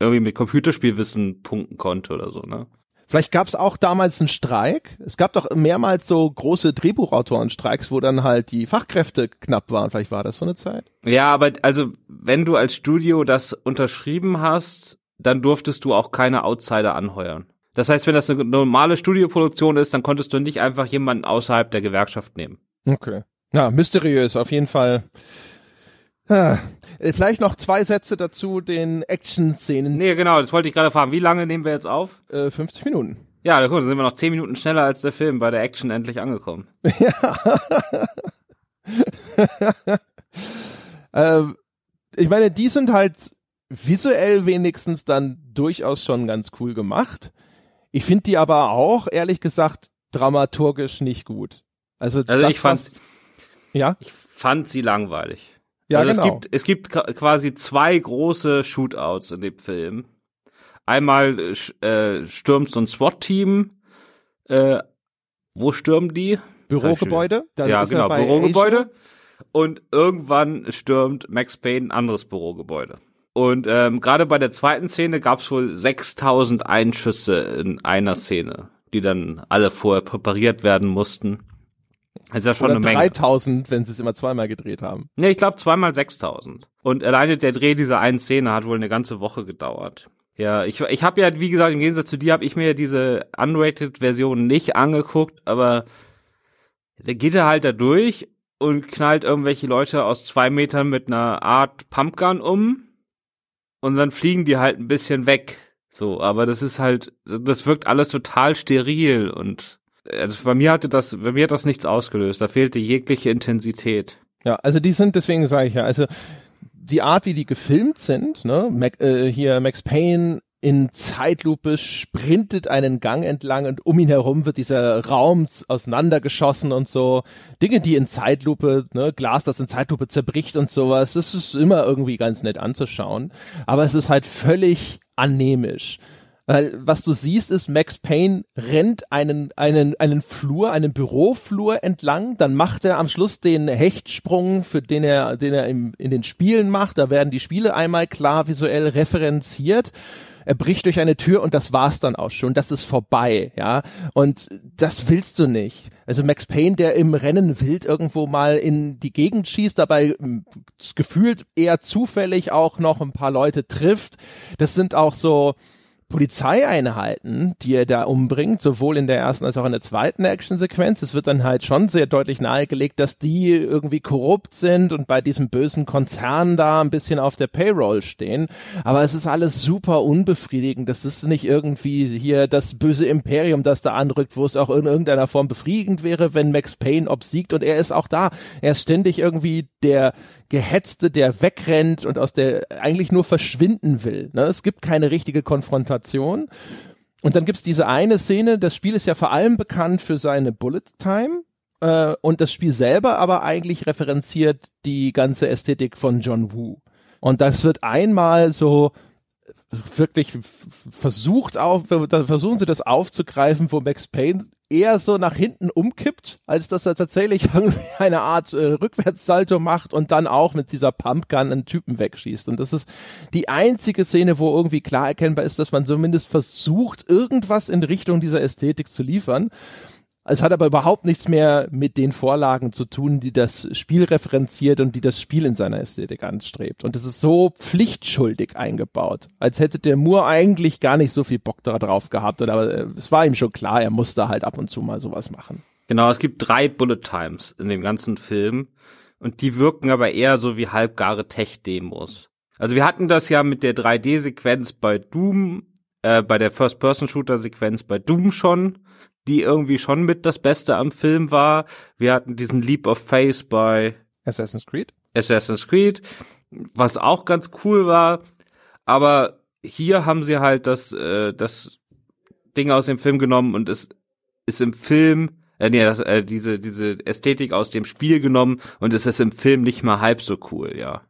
irgendwie mit Computerspielwissen punkten konnte oder so, ne? Vielleicht gab es auch damals einen Streik. Es gab doch mehrmals so große Drehbuchautorenstreiks, wo dann halt die Fachkräfte knapp waren. Vielleicht war das so eine Zeit. Ja, aber also wenn du als Studio das unterschrieben hast, dann durftest du auch keine Outsider anheuern. Das heißt, wenn das eine normale Studioproduktion ist, dann konntest du nicht einfach jemanden außerhalb der Gewerkschaft nehmen. Okay. Ja, mysteriös, auf jeden Fall. Ah, vielleicht noch zwei Sätze dazu, den Action-Szenen. Nee, genau, das wollte ich gerade fragen. Wie lange nehmen wir jetzt auf? Äh, 50 Minuten. Ja, guck, dann sind wir noch 10 Minuten schneller als der Film bei der Action endlich angekommen. Ja. ähm, ich meine, die sind halt visuell wenigstens dann durchaus schon ganz cool gemacht. Ich finde die aber auch, ehrlich gesagt, dramaturgisch nicht gut. Also, Also das ich fand, ja, ich fand sie langweilig. Ja, also genau. es gibt, es gibt quasi zwei große Shootouts in dem Film. Einmal äh, äh, stürmt so ein SWAT-Team. Äh, wo stürmen die? Bürogebäude. Ja, genau, Bürogebäude. Asia. Und irgendwann stürmt Max Payne ein anderes Bürogebäude. Und ähm, gerade bei der zweiten Szene gab es wohl 6000 Einschüsse in einer Szene, die dann alle vorher präpariert werden mussten. Das ist ja schon Oder eine Menge. 3000, wenn sie es immer zweimal gedreht haben. Nee, ich glaube zweimal 6000. Und alleine der Dreh dieser einen Szene hat wohl eine ganze Woche gedauert. Ja, ich, ich habe ja, wie gesagt, im Gegensatz zu dir habe ich mir diese Unrated-Version nicht angeguckt, aber da geht er halt da durch und knallt irgendwelche Leute aus zwei Metern mit einer Art Pumpgun um und dann fliegen die halt ein bisschen weg. So, aber das ist halt, das wirkt alles total steril und also bei mir hatte das, bei mir hat das nichts ausgelöst. Da fehlte jegliche Intensität. Ja, also die sind, deswegen sage ich ja, also die Art, wie die gefilmt sind, ne, Mac, äh, hier Max Payne in Zeitlupe sprintet einen Gang entlang und um ihn herum wird dieser Raum auseinandergeschossen und so. Dinge, die in Zeitlupe, ne, Glas, das in Zeitlupe zerbricht und sowas, das ist immer irgendwie ganz nett anzuschauen. Aber es ist halt völlig anämisch. Weil was du siehst ist, Max Payne rennt einen, einen, einen Flur, einen Büroflur entlang, dann macht er am Schluss den Hechtsprung, für den er, den er im, in den Spielen macht. Da werden die Spiele einmal klar visuell referenziert. Er bricht durch eine Tür und das war's dann auch schon. Das ist vorbei, ja. Und das willst du nicht. Also Max Payne, der im Rennen wild irgendwo mal in die Gegend schießt, dabei m, gefühlt eher zufällig auch noch ein paar Leute trifft. Das sind auch so, Polizeieinheiten, die er da umbringt, sowohl in der ersten als auch in der zweiten Actionsequenz. Es wird dann halt schon sehr deutlich nahegelegt, dass die irgendwie korrupt sind und bei diesem bösen Konzern da ein bisschen auf der Payroll stehen. Aber es ist alles super unbefriedigend. Das ist nicht irgendwie hier das böse Imperium, das da anrückt, wo es auch in irgendeiner Form befriedigend wäre, wenn Max Payne obsiegt und er ist auch da. Er ist ständig irgendwie der Gehetzte, der wegrennt und aus der eigentlich nur verschwinden will. Ne? Es gibt keine richtige Konfrontation. Und dann gibt's diese eine Szene, das Spiel ist ja vor allem bekannt für seine Bullet Time. Äh, und das Spiel selber aber eigentlich referenziert die ganze Ästhetik von John Woo. Und das wird einmal so wirklich versucht auf, da versuchen sie das aufzugreifen, wo Max Payne eher so nach hinten umkippt, als dass er tatsächlich eine Art äh, Rückwärtssalto macht und dann auch mit dieser Pumpgun einen Typen wegschießt. Und das ist die einzige Szene, wo irgendwie klar erkennbar ist, dass man zumindest versucht, irgendwas in Richtung dieser Ästhetik zu liefern. Es hat aber überhaupt nichts mehr mit den Vorlagen zu tun, die das Spiel referenziert und die das Spiel in seiner Ästhetik anstrebt. Und es ist so pflichtschuldig eingebaut, als hätte der Moore eigentlich gar nicht so viel Bock darauf gehabt. Aber äh, es war ihm schon klar, er musste halt ab und zu mal sowas machen. Genau, es gibt drei Bullet Times in dem ganzen Film und die wirken aber eher so wie halbgare Tech-Demos. Also wir hatten das ja mit der 3D-Sequenz bei Doom, äh, bei der First-Person-Shooter-Sequenz bei Doom schon, die irgendwie schon mit das Beste am Film war. Wir hatten diesen Leap of Faith bei Assassin's Creed? Assassin's Creed, was auch ganz cool war, aber hier haben sie halt das, äh, das Ding aus dem Film genommen und es ist im Film, äh, nee, das, äh, diese, diese Ästhetik aus dem Spiel genommen und es ist im Film nicht mal halb so cool, ja.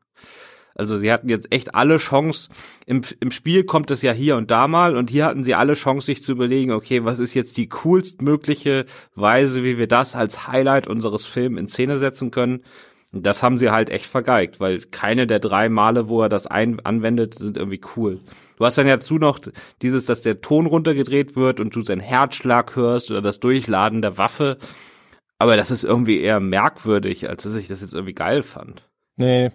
Also sie hatten jetzt echt alle Chance, im, im Spiel kommt es ja hier und da mal und hier hatten sie alle Chance, sich zu überlegen, okay, was ist jetzt die coolstmögliche Weise, wie wir das als Highlight unseres Films in Szene setzen können. Und Das haben sie halt echt vergeigt, weil keine der drei Male, wo er das ein anwendet, sind irgendwie cool. Du hast dann ja dazu noch dieses, dass der Ton runtergedreht wird und du seinen Herzschlag hörst oder das Durchladen der Waffe. Aber das ist irgendwie eher merkwürdig, als dass ich das jetzt irgendwie geil fand. Nee.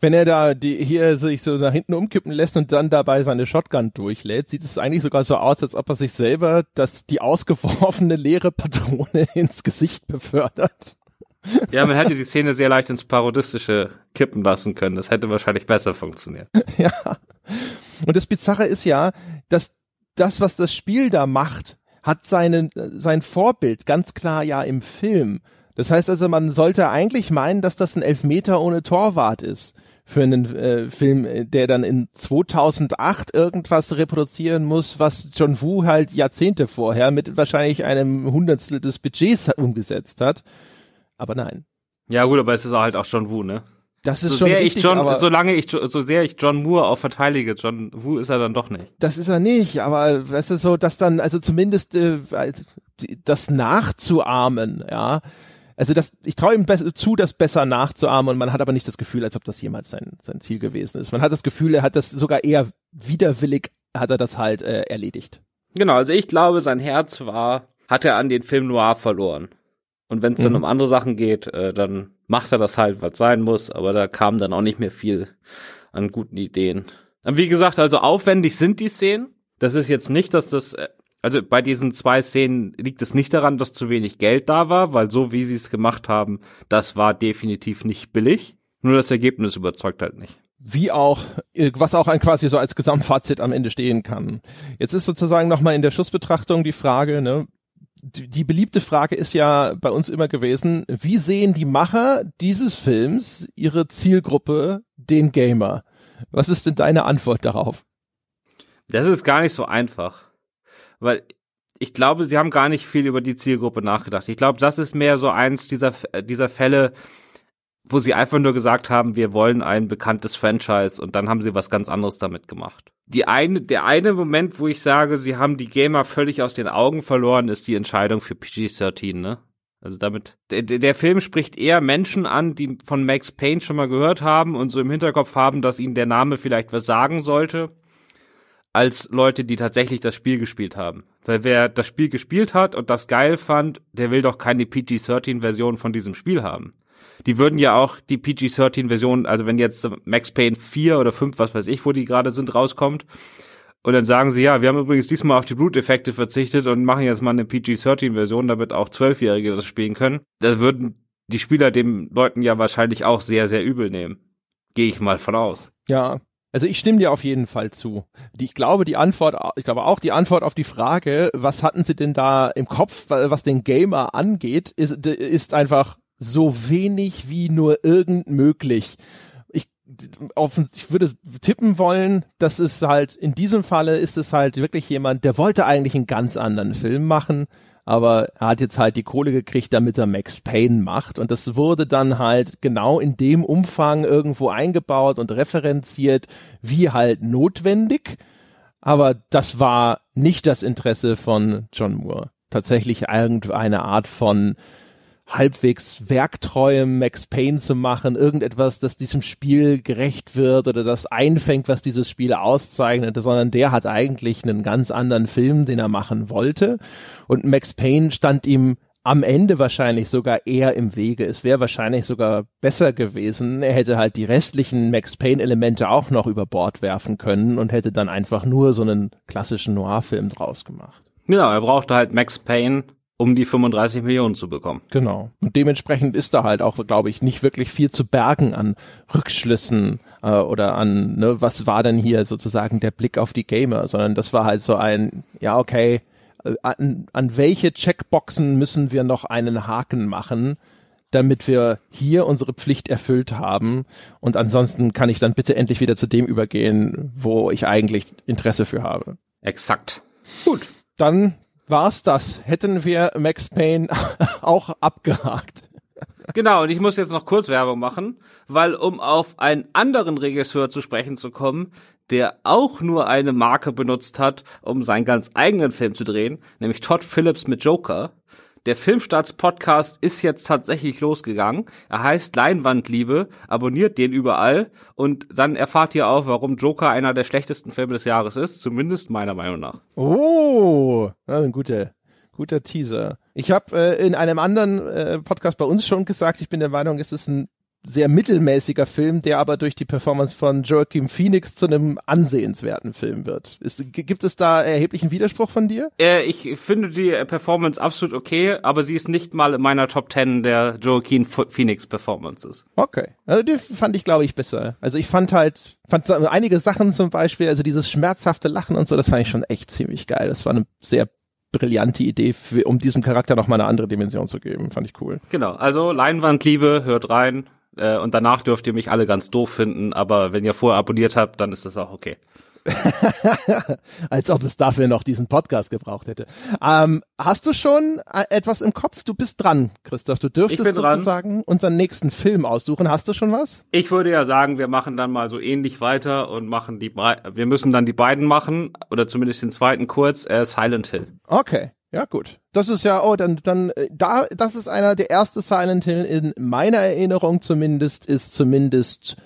Wenn er da die, hier sich so nach hinten umkippen lässt und dann dabei seine Shotgun durchlädt, sieht es eigentlich sogar so aus, als ob er sich selber das, die ausgeworfene leere Patrone ins Gesicht befördert. Ja, man hätte die Szene sehr leicht ins Parodistische kippen lassen können. Das hätte wahrscheinlich besser funktioniert. Ja. Und das Bizarre ist ja, dass das, was das Spiel da macht, hat seinen, sein Vorbild ganz klar ja im Film. Das heißt also, man sollte eigentlich meinen, dass das ein Elfmeter ohne Torwart ist für einen äh, Film, der dann in 2008 irgendwas reproduzieren muss, was John Woo halt Jahrzehnte vorher mit wahrscheinlich einem Hundertstel des Budgets umgesetzt hat. Aber nein. Ja gut, aber es ist halt auch John Woo, ne? Das ist so schon sehr richtig, ich John, solange ich, so sehr ich John Moore auch verteidige, John Woo ist er dann doch nicht. das ist er nicht, aber weißt du so, dass dann also zumindest äh, das nachzuahmen, ja. Also das, ich traue ihm zu, das besser nachzuahmen und man hat aber nicht das Gefühl, als ob das jemals sein, sein Ziel gewesen ist. Man hat das Gefühl, er hat das sogar eher widerwillig, hat er das halt äh, erledigt. Genau, also ich glaube, sein Herz war, hat er an den Film Noir verloren. Und wenn es dann Mhm. um andere Sachen geht, äh, dann macht er das halt, was sein muss, aber da kam dann auch nicht mehr viel an guten Ideen. Und wie gesagt, also aufwendig sind die Szenen. Das ist jetzt nicht, dass das, äh, also bei diesen zwei Szenen liegt es nicht daran, dass zu wenig Geld da war, weil so wie sie es gemacht haben, das war definitiv nicht billig. Nur das Ergebnis überzeugt halt nicht. Wie auch, äh, was auch ein quasi so als Gesamtfazit am Ende stehen kann. Jetzt ist sozusagen nochmal in der Schussbetrachtung die Frage, ne, die, die beliebte Frage ist ja bei uns immer gewesen, wie sehen die Macher dieses Films ihre Zielgruppe, den Gamer? Was ist denn deine Antwort darauf? Das ist gar nicht so einfach. Weil ich glaube, sie haben gar nicht viel über die Zielgruppe nachgedacht. Ich glaube, das ist mehr so eins dieser, äh, dieser Fälle, wo sie einfach nur gesagt haben, wir wollen ein bekanntes Franchise und dann haben sie was ganz anderes damit gemacht. Die eine, der eine Moment, wo ich sage, sie haben die Gamer völlig aus den Augen verloren, ist die Entscheidung für PG-13, ne? Also damit, der, der der Film spricht eher Menschen an, die von Max Payne schon mal gehört haben und so im Hinterkopf haben, dass ihnen der Name vielleicht was sagen sollte als Leute, die tatsächlich das Spiel gespielt haben. Weil wer das Spiel gespielt hat und das geil fand, der will doch keine PG-13-Version von diesem Spiel haben. Die würden ja auch die PG-13-Version, also wenn jetzt Max Payne 4 oder 5, was weiß ich, wo die gerade sind, rauskommt, und dann sagen sie, ja, wir haben übrigens diesmal auf die Bluteffekte verzichtet und machen jetzt mal eine PG-13-Version, damit auch Zwölfjährige das spielen können. Da würden die Spieler den Leuten ja wahrscheinlich auch sehr, sehr übel nehmen. Gehe ich mal von aus. Ja. Also ich stimme dir auf jeden Fall zu. Die, ich glaube, die Antwort, ich glaube auch die Antwort auf die Frage, was hatten sie denn da im Kopf, was den Gamer angeht, ist, ist einfach so wenig wie nur irgend möglich. Ich, auf, ich würde tippen wollen, dass es halt, in diesem Falle ist es halt wirklich jemand, der wollte eigentlich einen ganz anderen Film machen, aber er hat jetzt halt die Kohle gekriegt, damit er Max Payne macht. Und das wurde dann halt genau in dem Umfang irgendwo eingebaut und referenziert, wie halt notwendig. Aber das war nicht das Interesse von John Moore. Tatsächlich irgendeine Art von halbwegs werktreuem Max Payne zu machen, irgendetwas, das diesem Spiel gerecht wird oder das einfängt, was dieses Spiel auszeichnet, sondern der hat eigentlich einen ganz anderen Film, den er machen wollte. Und Max Payne stand ihm am Ende wahrscheinlich sogar eher im Wege. Es wäre wahrscheinlich sogar besser gewesen. Er hätte halt die restlichen Max Payne Elemente auch noch über Bord werfen können und hätte dann einfach nur so einen klassischen Noir-Film draus gemacht. Genau, er brauchte halt Max Payne, um die 35 Millionen zu bekommen. Genau. Und dementsprechend ist da halt auch, glaube ich, nicht wirklich viel zu bergen an Rückschlüssen äh, oder an, ne, was war denn hier sozusagen der Blick auf die Gamer, sondern das war halt so ein, ja, okay, äh, an, an welche Checkboxen müssen wir noch einen Haken machen, damit wir hier unsere Pflicht erfüllt haben. Und ansonsten kann ich dann bitte endlich wieder zu dem übergehen, wo ich eigentlich Interesse für habe. Exakt. Gut. Dann war's das. Hätten wir Max Payne auch abgehakt. Genau, und ich muss jetzt noch kurz Werbung machen, weil um auf einen anderen Regisseur zu sprechen zu kommen, der auch nur eine Marke benutzt hat, um seinen ganz eigenen Film zu drehen, nämlich Todd Phillips mit Joker. Der Filmstarts-Podcast ist jetzt tatsächlich losgegangen. Er heißt Leinwandliebe. Abonniert den überall und dann erfahrt ihr auch, warum Joker einer der schlechtesten Filme des Jahres ist, zumindest meiner Meinung nach. Oh, ein guter, guter Teaser. Ich habe äh, in einem anderen äh, Podcast bei uns schon gesagt, ich bin der Meinung, es ist ein sehr mittelmäßiger Film, der aber durch die Performance von Joaquin Phoenix zu einem ansehenswerten Film wird. Ist, gibt es da erheblichen Widerspruch von dir? Äh, ich finde die Performance absolut okay, aber sie ist nicht mal in meiner Top 10 der Joaquin Phoenix Performances. Okay, also die fand ich glaube ich besser. Also ich fand halt, fand einige Sachen zum Beispiel, also dieses schmerzhafte Lachen und so, das fand ich schon echt ziemlich geil. Das war eine sehr brillante Idee, für, um diesem Charakter noch mal eine andere Dimension zu geben. Fand ich cool. Genau, also Leinwandliebe, hört rein. Äh, und danach dürft ihr mich alle ganz doof finden, aber wenn ihr vorher abonniert habt, dann ist das auch okay. Als ob es dafür noch diesen Podcast gebraucht hätte. Ähm, hast du schon äh, etwas im Kopf? Du bist dran, Christoph. Du dürftest sozusagen unseren nächsten Film aussuchen. Hast du schon was? Ich würde ja sagen, wir machen dann mal so ähnlich weiter und machen die, wir müssen dann die beiden machen oder zumindest den zweiten kurz, äh, Silent Hill. Okay. Ja, gut. Das ist ja, oh, dann, dann, äh, da, das ist einer, der erste Silent Hill in meiner Erinnerung zumindest, ist zumindest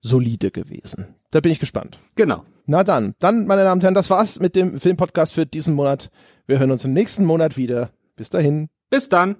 solide gewesen. Da bin ich gespannt. Genau. Na dann, dann, meine Damen und Herren, das war's mit dem Filmpodcast für diesen Monat. Wir hören uns im nächsten Monat wieder. Bis dahin. Bis dann.